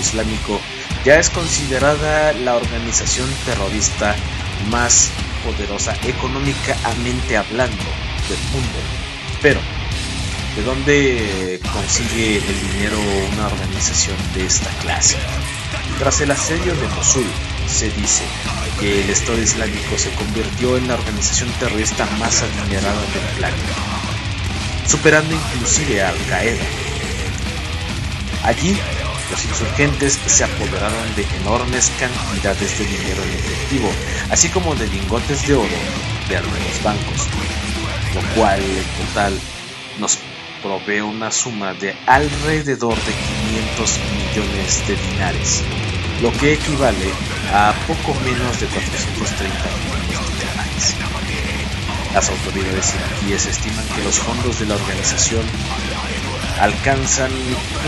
Islámico ya es considerada la organización terrorista más poderosa económicamente hablando del mundo. Pero, ¿de dónde consigue el dinero una organización de esta clase? Tras el asedio de Mosul, se dice que el Estado Islámico se convirtió en la organización terrorista más adinerada del planeta, superando inclusive a Al Qaeda. Allí, los insurgentes se apoderaron de enormes cantidades de dinero en efectivo, así como de lingotes de oro de algunos bancos, lo cual en total nos provee una suma de alrededor de 500 millones de dinares, lo que equivale a poco menos de 430 millones de dólares. Las autoridades iraquíes estiman que los fondos de la organización alcanzan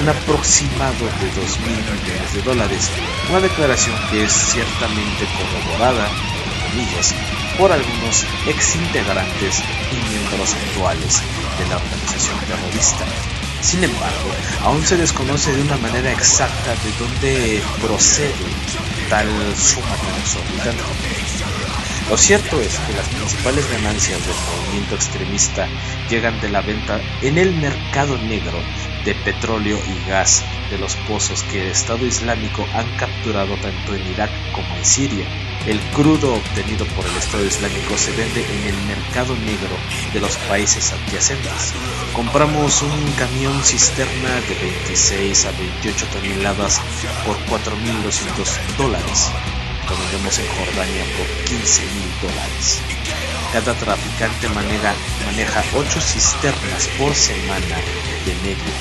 un aproximado de 2 mil millones de dólares, una declaración que es ciertamente corroborada, comillas, por algunos exintegrantes y miembros actuales de la organización terrorista. Sin embargo, aún se desconoce de una manera exacta de dónde procede tal suma exorbitante. Lo cierto es que las principales ganancias del movimiento extremista llegan de la venta en el mercado negro de petróleo y gas de los pozos que el Estado Islámico han capturado tanto en Irak como en Siria. El crudo obtenido por el Estado Islámico se vende en el mercado negro de los países adyacentes. Compramos un camión cisterna de 26 a 28 toneladas por 4.200 dólares vendemos en Jordania por 15 mil dólares. Cada traficante maneja, maneja 8 cisternas por semana de medio.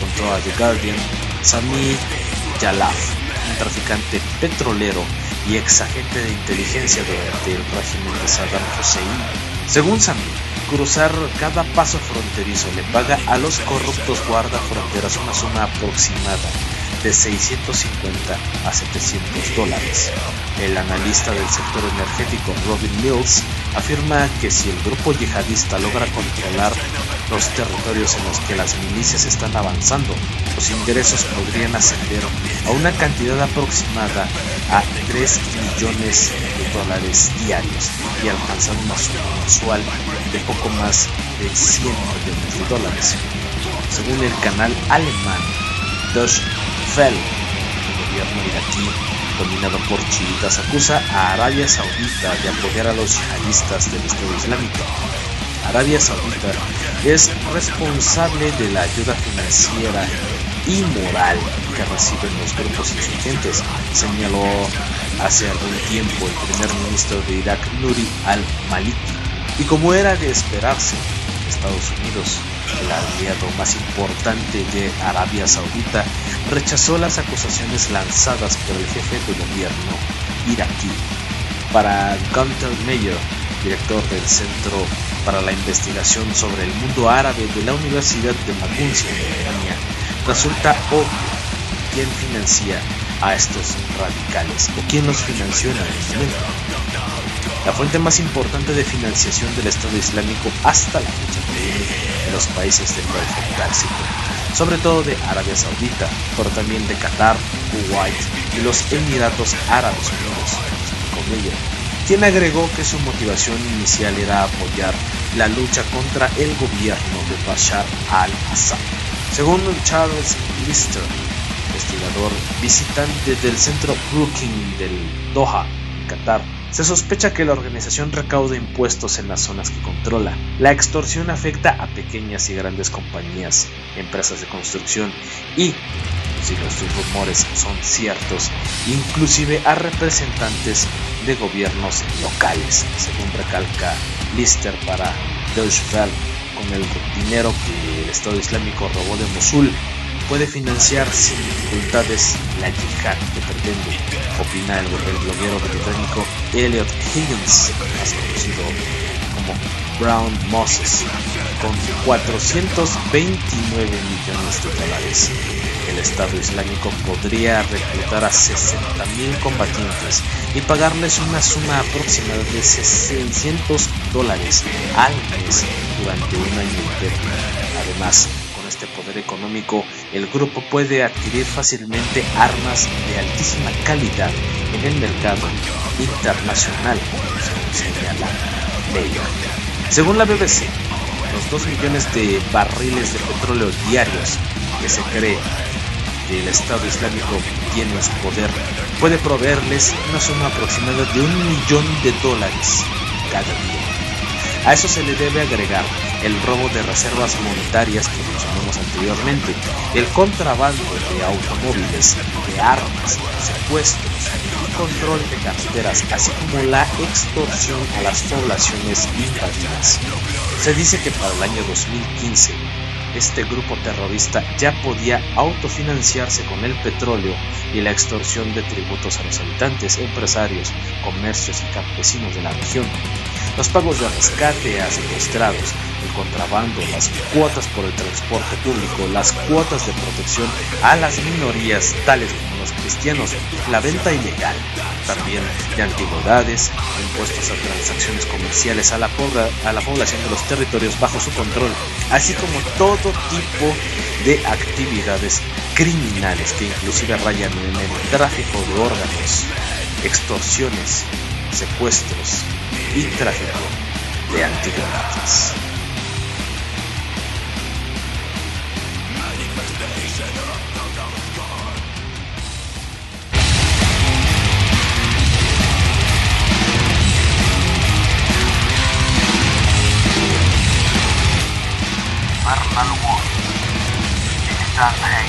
Contó a The Guardian Sami Yalaf, un traficante petrolero y ex agente de inteligencia durante el régimen de Saddam Hussein. Según Sami, cruzar cada paso fronterizo le paga a los corruptos guardafronteras una suma aproximada de 650 a 700 dólares. El analista del sector energético Robin Mills afirma que si el grupo yihadista logra controlar los territorios en los que las milicias están avanzando, los ingresos podrían ascender a una cantidad aproximada a 3 millones de dólares diarios y alcanzar una suma mensual de poco más de 100 millones de dólares. Según el canal alemán Deutsche Welle, el gobierno iraquí dominado por chiitas, acusa a Arabia Saudita de apoyar a los yihadistas del Estado Islámico. Arabia Saudita es responsable de la ayuda financiera y moral que reciben los grupos insurgentes, señaló hace algún tiempo el primer ministro de Irak, Nuri al-Maliki. Y como era de esperarse, Estados Unidos, el aliado más importante de Arabia Saudita, rechazó las acusaciones lanzadas por el jefe de gobierno iraquí. Para Gunther Meyer, director del Centro para la Investigación sobre el Mundo Árabe de la Universidad de Maguncia en Alemania, resulta obvio quién financia a estos radicales o quién los financió en el momento. La fuente más importante de financiación del Estado Islámico hasta la fecha de los países del Golfo Pérsico sobre todo de Arabia Saudita, pero también de Qatar, Kuwait y los Emiratos Árabes Unidos, quien agregó que su motivación inicial era apoyar la lucha contra el gobierno de Bashar al-Assad. Según Charles Lister, investigador visitante del centro Brookings del Doha, Qatar, se sospecha que la organización recauda impuestos en las zonas que controla. La extorsión afecta a pequeñas y grandes compañías, empresas de construcción y, si los rumores son ciertos, inclusive a representantes de gobiernos locales, según recalca Lister para Deutsche Welle, con el dinero que el Estado Islámico robó de Mosul puede financiar sin dificultades la yihad que pretende, opina el, bloguero británico Elliot Higgins, más conocido como Brown Moses, con 429 millones de dólares. El Estado Islámico podría reclutar a 60.000 combatientes y pagarles una suma aproximada de 600 dólares al mes durante un año entero. Además, este poder económico, el grupo puede adquirir fácilmente armas de altísima calidad en el mercado internacional, señala Según la BBC, los 2 millones de barriles de petróleo diarios que se cree que el Estado Islámico tiene en su poder puede proveerles una suma aproximada de un millón de dólares cada día. A eso se le debe agregar el robo de reservas monetarias que mencionamos anteriormente, el contrabando de automóviles, de armas, secuestros y control de carreteras, así como la extorsión a las poblaciones invadidas. Se dice que para el año 2015 este grupo terrorista ya podía autofinanciarse con el petróleo y la extorsión de tributos a los habitantes, empresarios, comercios y campesinos de la región, los pagos de rescate a secuestrados, el contrabando, las cuotas por el transporte público, las cuotas de protección a las minorías, tales como los cristianos, la venta ilegal, también de antigüedades, impuestos a transacciones comerciales a la, a la población de los territorios bajo su control, así como todo tipo de actividades criminales que inclusive rayan en el tráfico de órganos, extorsiones, secuestros y tráfico de antigüedades. But today,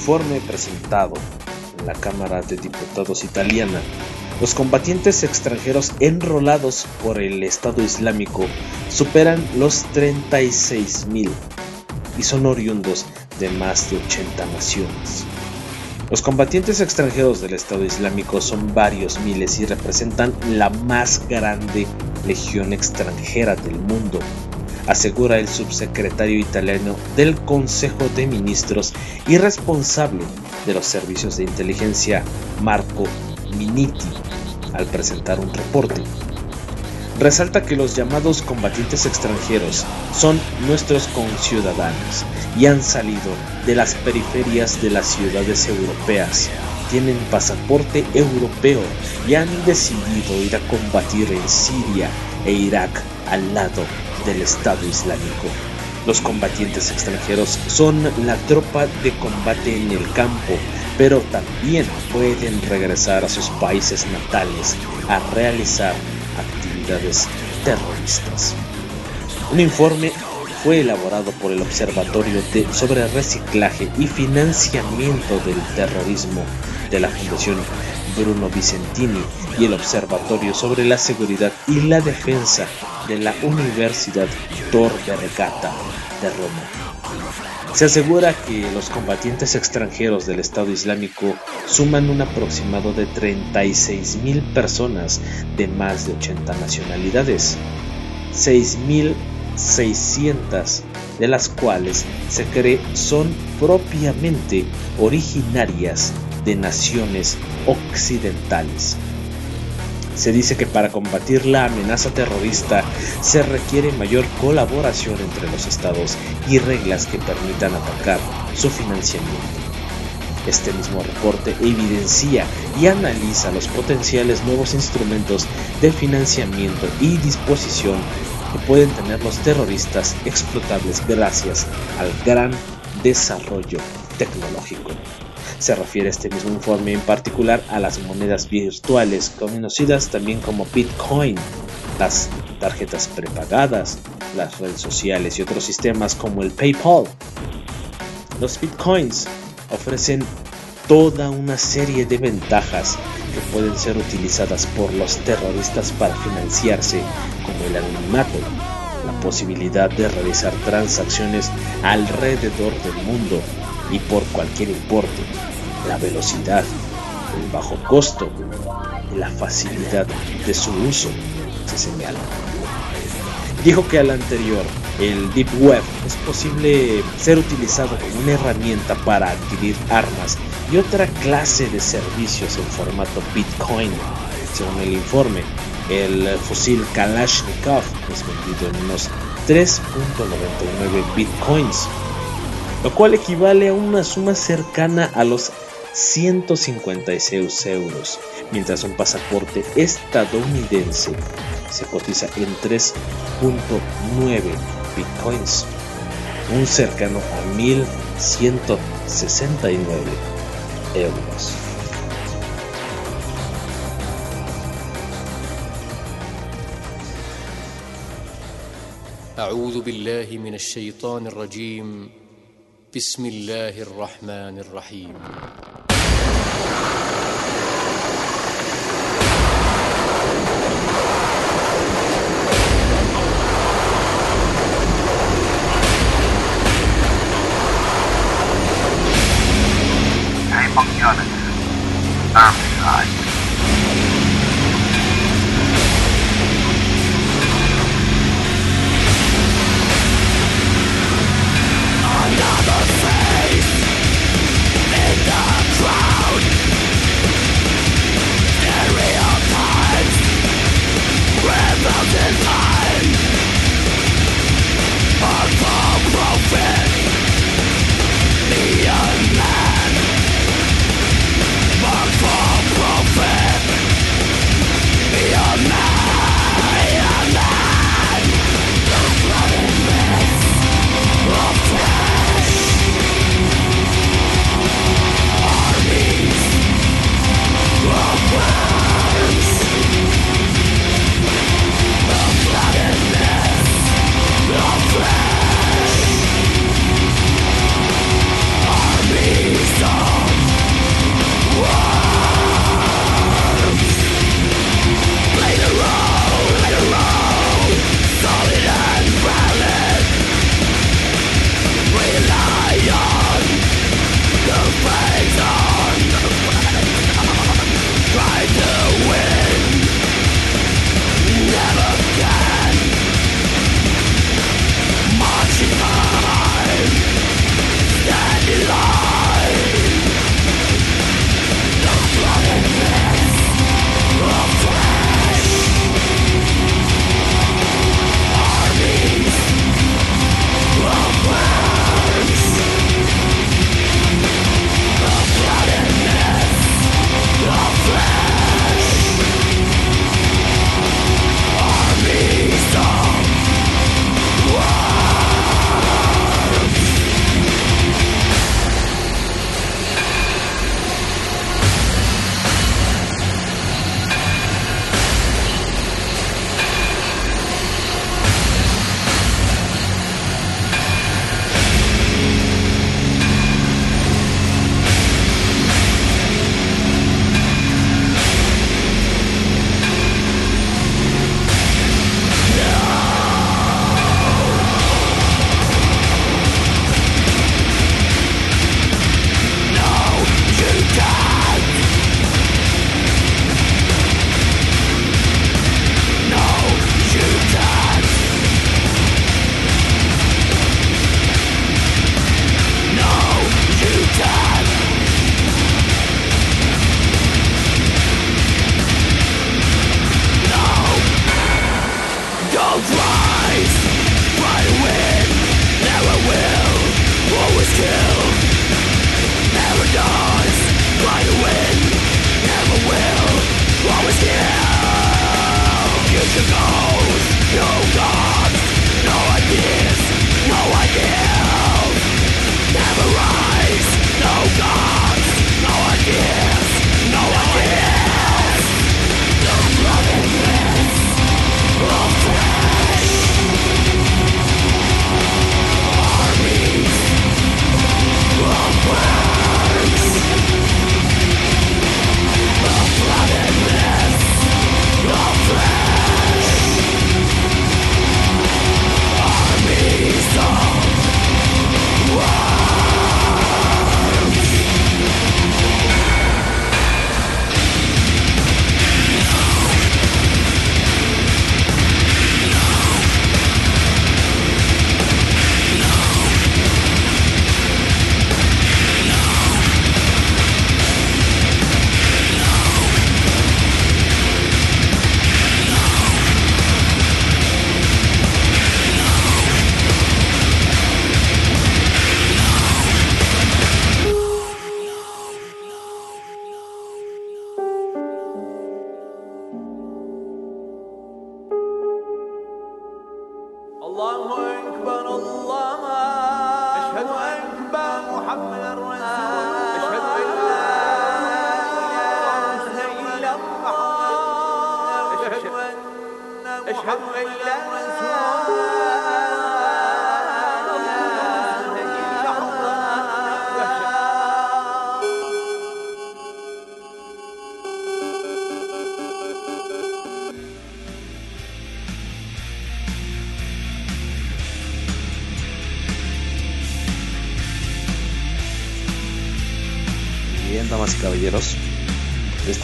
informe presentado en la Cámara de Diputados italiana, los combatientes extranjeros enrolados por el Estado Islámico superan los 36.000 y son oriundos de más de 80 naciones. Los combatientes extranjeros del Estado Islámico son varios miles y representan la más grande legión extranjera del mundo, asegura el subsecretario italiano del Consejo de Ministros y responsable de los servicios de inteligencia Marco Miniti al presentar un reporte. Resalta que los llamados combatientes extranjeros son nuestros conciudadanos y han salido de las periferias de las ciudades europeas. Tienen pasaporte europeo y han decidido ir a combatir en Siria e Irak al lado del Estado Islámico. Los combatientes extranjeros son la tropa de combate en el campo, pero también pueden regresar a sus países natales a realizar actividades terroristas. Un informe fue elaborado por el Observatorio de sobre Reciclaje y Financiamiento del Terrorismo de la Fundación Bruno Vicentini y el Observatorio sobre la Seguridad y la Defensa de la Universidad Tor Vergata de Roma. Se asegura que los combatientes extranjeros del Estado Islámico suman un aproximado de 36.000 personas de más de 80 nacionalidades, 6.600 de las cuales se cree son propiamente originarias de naciones occidentales. Se dice que para combatir la amenaza terrorista se requiere mayor colaboración entre los estados y reglas que permitan atacar su financiamiento. Este mismo reporte evidencia y analiza los potenciales nuevos instrumentos de financiamiento y disposición que pueden tener los terroristas explotables gracias al gran desarrollo tecnológico. Se refiere este mismo informe en particular a las monedas virtuales, conocidas también como Bitcoin, las tarjetas prepagadas, las redes sociales y otros sistemas como el PayPal. Los Bitcoins ofrecen toda una serie de ventajas que pueden ser utilizadas por los terroristas para financiarse, como el anonimato, la posibilidad de realizar transacciones alrededor del mundo y por cualquier importe, la velocidad, el bajo costo la facilidad de su uso, se señala. Dijo que al anterior, el Deep Web es posible ser utilizado como una herramienta para adquirir armas y otra clase de servicios en formato Bitcoin. Según el informe, el fusil Kalashnikov es vendido en unos 3.99 bitcoins, lo cual equivale a una suma cercana a los 156 euros, mientras un pasaporte estadounidense se cotiza en 3.9 bitcoins, un cercano a 1169 euros. أعوذ بالله من الشيطان الرجيم بسم الله الرحمن الرحيم.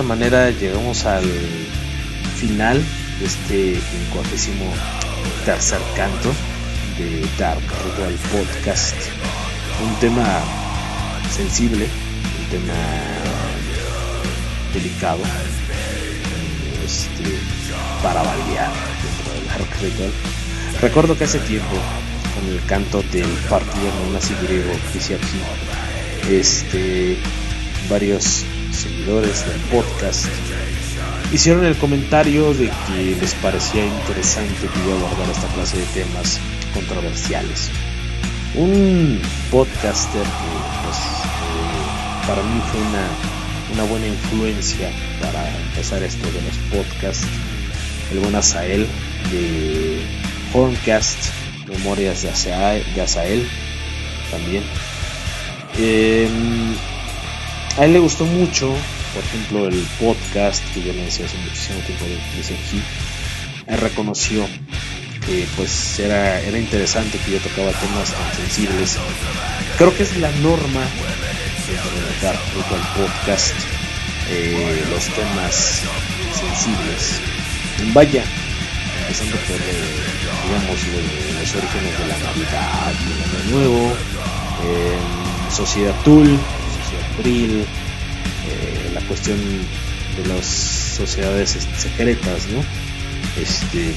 Manera llegamos al final de este 53 tercer canto de Dark Ritual Podcast. Un tema sensible, un tema delicado, este, para balear dentro del Dark Ritual. Recuerdo que hace tiempo, con el canto del partido así griego que hice aquí, este, varios seguidores del podcast hicieron el comentario de que les parecía interesante que yo abordara esta clase de temas controversiales. Un podcaster que pues, eh, para mí fue una, una, buena influencia para empezar esto de los podcasts, el buen Asael de Horncast, Memorias de Asael, de Asael también. Eh, a él le gustó mucho, por ejemplo, el podcast que yo le decía hace muchísimo tiempo de aquí. Él reconoció que pues era, era interesante que yo tocaba temas tan sensibles. Creo que es la norma de dar al podcast eh, los temas sensibles. Vaya, empezando por eh, digamos los orígenes de la Navidad y el Año Nuevo, Sociedad Tool, Abril, eh, la cuestión de las sociedades secretas, ¿no? Este,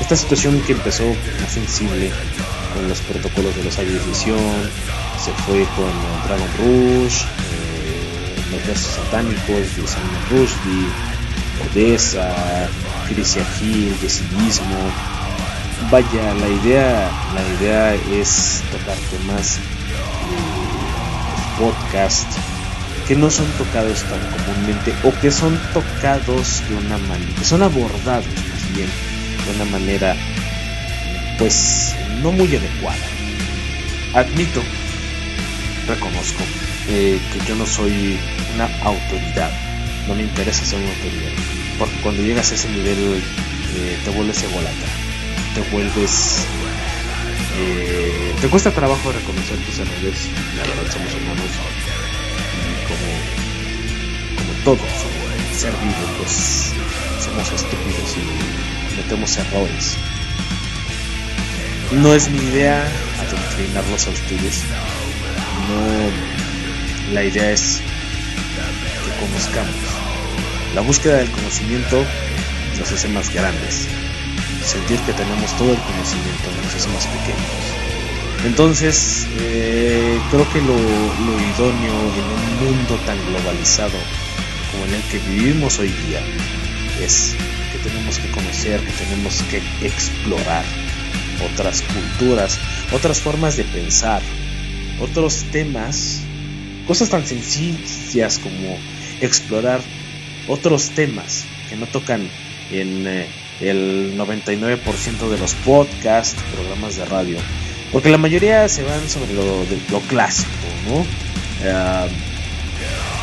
esta situación que empezó más sensible con los protocolos de los años de se fue con Dragon Rush, eh, satánicos de Salman Rushdie, Odessa, Crisia Hill, Yesimismo. Vaya, la idea, la idea es tocar temas podcast que no son tocados tan comúnmente o que son tocados de una manera, que son abordados más bien de una manera pues no muy adecuada. Admito, reconozco eh, que yo no soy una autoridad, no me interesa ser una autoridad, porque cuando llegas a ese nivel eh, te vuelves ególatra, te vuelves te cuesta trabajo reconocer tus errores, la verdad somos humanos y como, como todos, ser vivo, pues somos estúpidos y cometemos errores. No es mi idea adoctrinarlos a ustedes, no, la idea es que conozcamos. La búsqueda del conocimiento nos hace más grandes sentir que tenemos todo el conocimiento nos hace más pequeños. Entonces, eh, creo que lo, lo, idóneo en un mundo tan globalizado como en el que vivimos hoy día es que tenemos que conocer, que tenemos que explorar otras culturas, otras formas de pensar, otros temas, cosas tan sencillas como explorar otros temas que no tocan en eh, el 99% de los podcasts, programas de radio, porque la mayoría se van sobre lo, de, lo clásico, ¿no? Uh,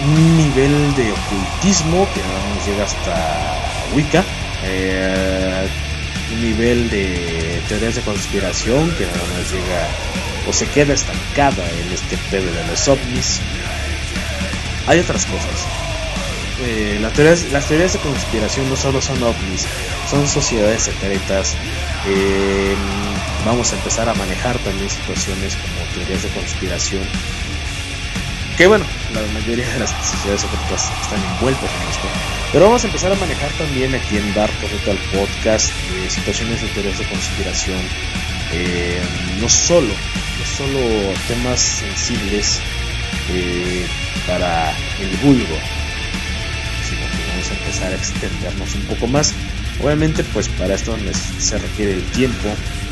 un nivel de ocultismo que no nos llega hasta Wicca, eh, un nivel de teorías de conspiración que nada más llega o se queda estancada en este pedo de los ovnis. Hay otras cosas eh, las, teorías, las teorías de conspiración no solo son ovnis, son sociedades secretas. Eh, vamos a empezar a manejar también situaciones como teorías de conspiración. Que bueno, la mayoría de las sociedades secretas están envueltas en esto. Pero vamos a empezar a manejar también aquí en Dark Total Podcast eh, situaciones de teorías de conspiración. no solo, no solo temas sensibles para el vulgo, empezar a extendernos un poco más. Obviamente pues para esto se requiere el tiempo,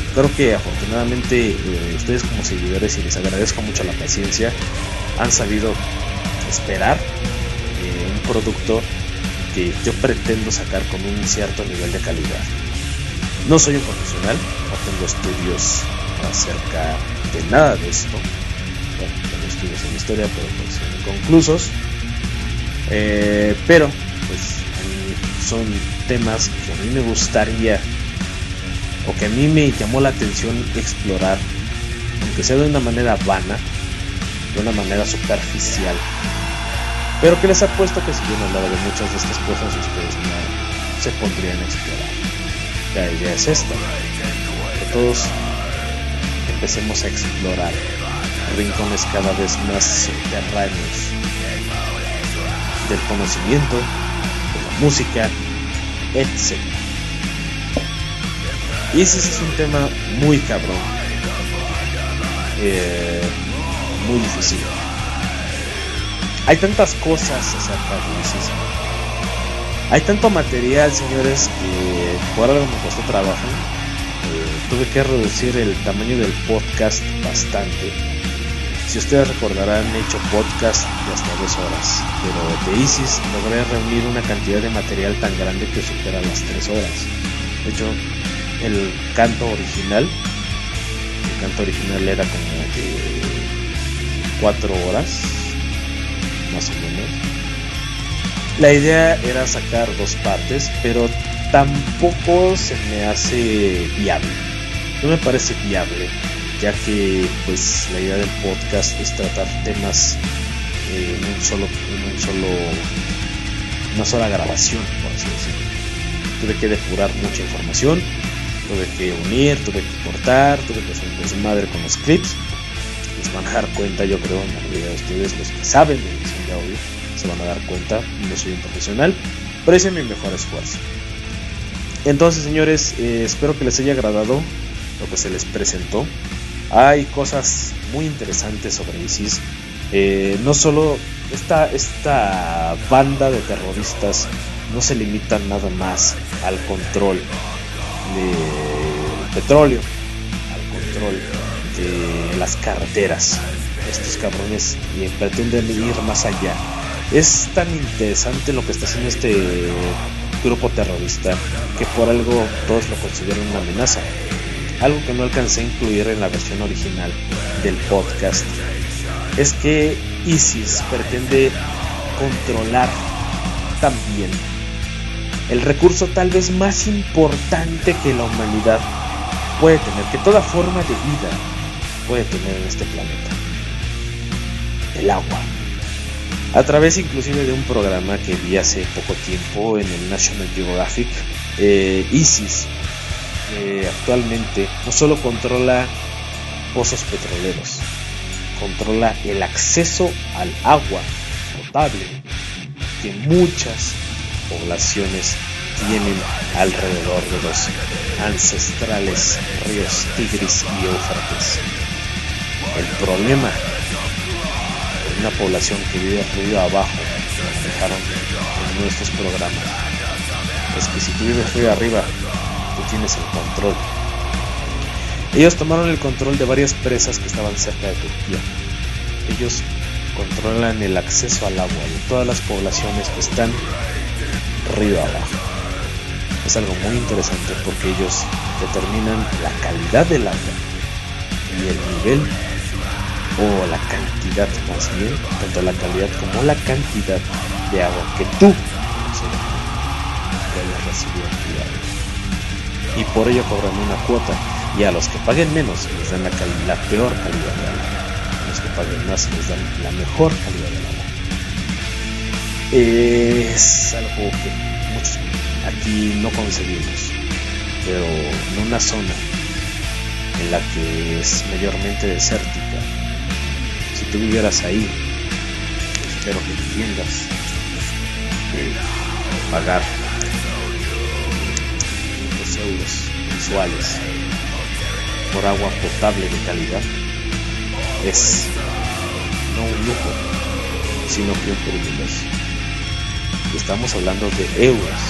espero que afortunadamente eh, ustedes como seguidores y les agradezco mucho la paciencia han sabido esperar eh, un producto que yo pretendo sacar con un cierto nivel de calidad. No soy un profesional, no tengo estudios acerca de nada de esto. Bueno, tengo estudios en historia, pero pues inconclusos. Eh, pero, pues, son temas que a mí me gustaría o que a mí me llamó la atención explorar, aunque sea de una manera vana, de una manera superficial, pero que les apuesto que si yo no de muchas de estas cosas, ustedes no se pondrían a explorar. La idea es esta, que todos empecemos a explorar rincones cada vez más subterráneos del conocimiento, música, etc. Y ese es un tema muy cabrón, eh, muy difícil. Hay tantas cosas acerca de Isis. Hay tanto material, señores, que por algo me costó trabajo. Eh, tuve que reducir el tamaño del podcast bastante. Si ustedes recordarán, he hecho podcast de hasta dos horas, pero de Isis logré reunir una cantidad de material tan grande que supera las tres horas. De hecho, el canto original, el canto original era como de cuatro horas, más o menos. La idea era sacar dos partes, pero tampoco se me hace viable. No me parece viable, ya que pues la idea del podcast es tratar temas eh, en un solo, en un solo, una sola grabación, por así decirlo. Tuve que depurar mucha información, tuve que unir, tuve que cortar, tuve que hacer desmadre con los clips van a dar cuenta, yo creo, en la mayoría de ustedes, los que saben de edición de audio, se van a dar cuenta, no soy un profesional, pero hice mi mejor esfuerzo. Entonces, señores, eh, espero que les haya agradado lo que se les presentó. Hay cosas muy interesantes sobre ISIS. Eh, no solo esta, esta banda de terroristas no se limitan nada más al control de petróleo, al control de las carreteras. Estos cabrones pretenden ir más allá. Es tan interesante lo que está haciendo este grupo terrorista que por algo todos lo consideran una amenaza. Algo que no alcancé a incluir en la versión original del podcast es que ISIS pretende controlar también el recurso tal vez más importante que la humanidad puede tener, que toda forma de vida puede tener en este planeta. El agua. A través inclusive de un programa que vi hace poco tiempo en el National Geographic, eh, ISIS actualmente no solo controla pozos petroleros, controla el acceso al agua potable que muchas poblaciones tienen alrededor de los ancestrales ríos Tigris y Éufrates. El problema de una población que vive río abajo, dejaron en nuestros programas, es que si tú vives río arriba, tienes el control. Ellos tomaron el control de varias presas que estaban cerca de Turquía. Ellos controlan el acceso al agua de todas las poblaciones que están río abajo. Es algo muy interesante porque ellos determinan la calidad del agua y el nivel o la cantidad más bien, tanto la calidad como la cantidad de agua que tú puedes recibir Y por ello cobran una cuota y a los que paguen menos les dan la, peor calidad de agua. A los que paguen más les dan la mejor calidad de agua. Es algo que muchos aquí no concebimos, pero en una zona en la que es mayormente desértica, si tú vivieras ahí, espero que entiendas que pagar euros mensuales por agua potable de calidad es no un lujo, sino que un privilegio. Estamos hablando de euros,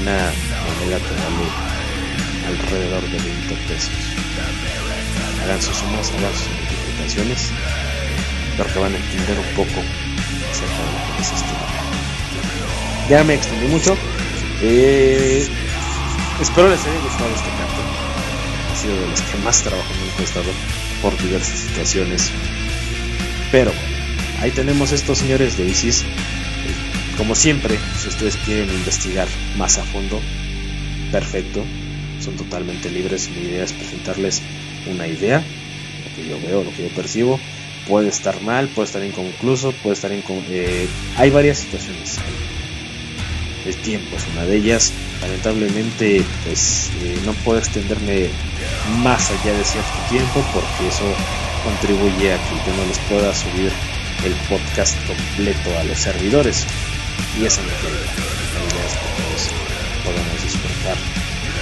una moneda que vale alrededor de 20 pesos. Hagan sus sumas, hagan sus multiplicaciones, pero van a entender un poco acerca de lo que es esto. Ya me extendí mucho. Eh, espero les haya gustado este canto. Ha sido de los que más trabajo me han costado por diversas situaciones. Pero ahí tenemos estos señores de ISIS. Como siempre, si ustedes quieren investigar más a fondo, perfecto. Son totalmente libres. Mi idea es presentarles una idea, lo que yo veo, lo que yo percibo. Puede estar mal, puede estar inconcluso, puede estar incon eh, hay varias situaciones. El tiempo es una de ellas. Lamentablemente, pues eh, no puedo extenderme más allá de cierto tiempo porque eso contribuye a que yo no les pueda subir el podcast completo a los servidores. Y esa es la idea. La idea es que todos podamos disfrutar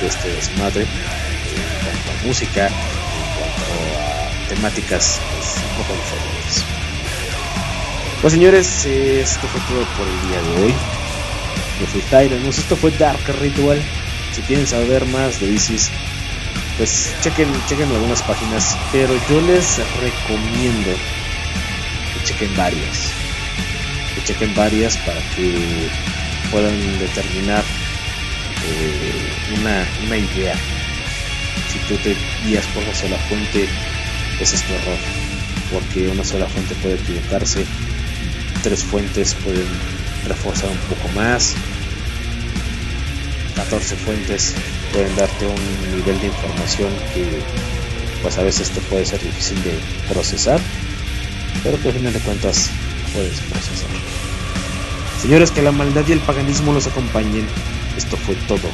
de este desmadre en cuanto a música, en cuanto a temáticas pues, un poco diferentes. Pues señores, esto fue todo por el día de hoy. Fui Tyrannus, esto fue Dark Ritual. Si quieren saber más de ISIS, pues chequen, chequen algunas páginas, pero yo les recomiendo que chequen varias. Que chequen varias para que puedan determinar eh, una, una idea. Si tú te guías por una sola fuente, ese es tu error. Porque una sola fuente puede equivocarse, tres fuentes pueden reforzar un poco más, 14 fuentes pueden darte un nivel de información que pues a veces te puede ser difícil de procesar, pero que al final de cuentas puedes procesar. Señores, que la maldad y el paganismo los acompañen. Esto fue todo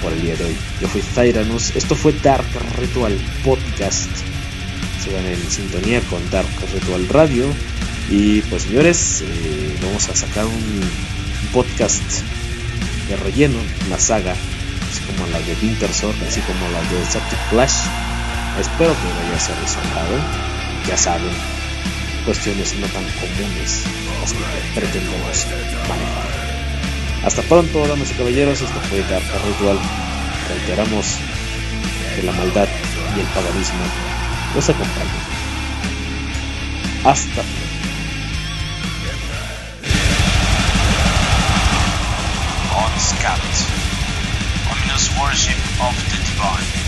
por el día de hoy. Yo fui Tyrannus, esto fue Dark Ritual Podcast. Sigan en sintonía con Dark Ritual Radio. Y pues señores, eh, vamos a sacar un, un podcast de relleno, una saga, así como la de Winter Sword, así como la de Celtic Flash. Espero que vaya a ser resolvado. Ya saben, cuestiones no tan comunes las que pretendemos manejar. Hasta pronto, damas y caballeros, esto fue Dark Ritual. Reiteramos que la maldad y el paganismo los acompañan. Hasta Scat, ominous worship of the divine.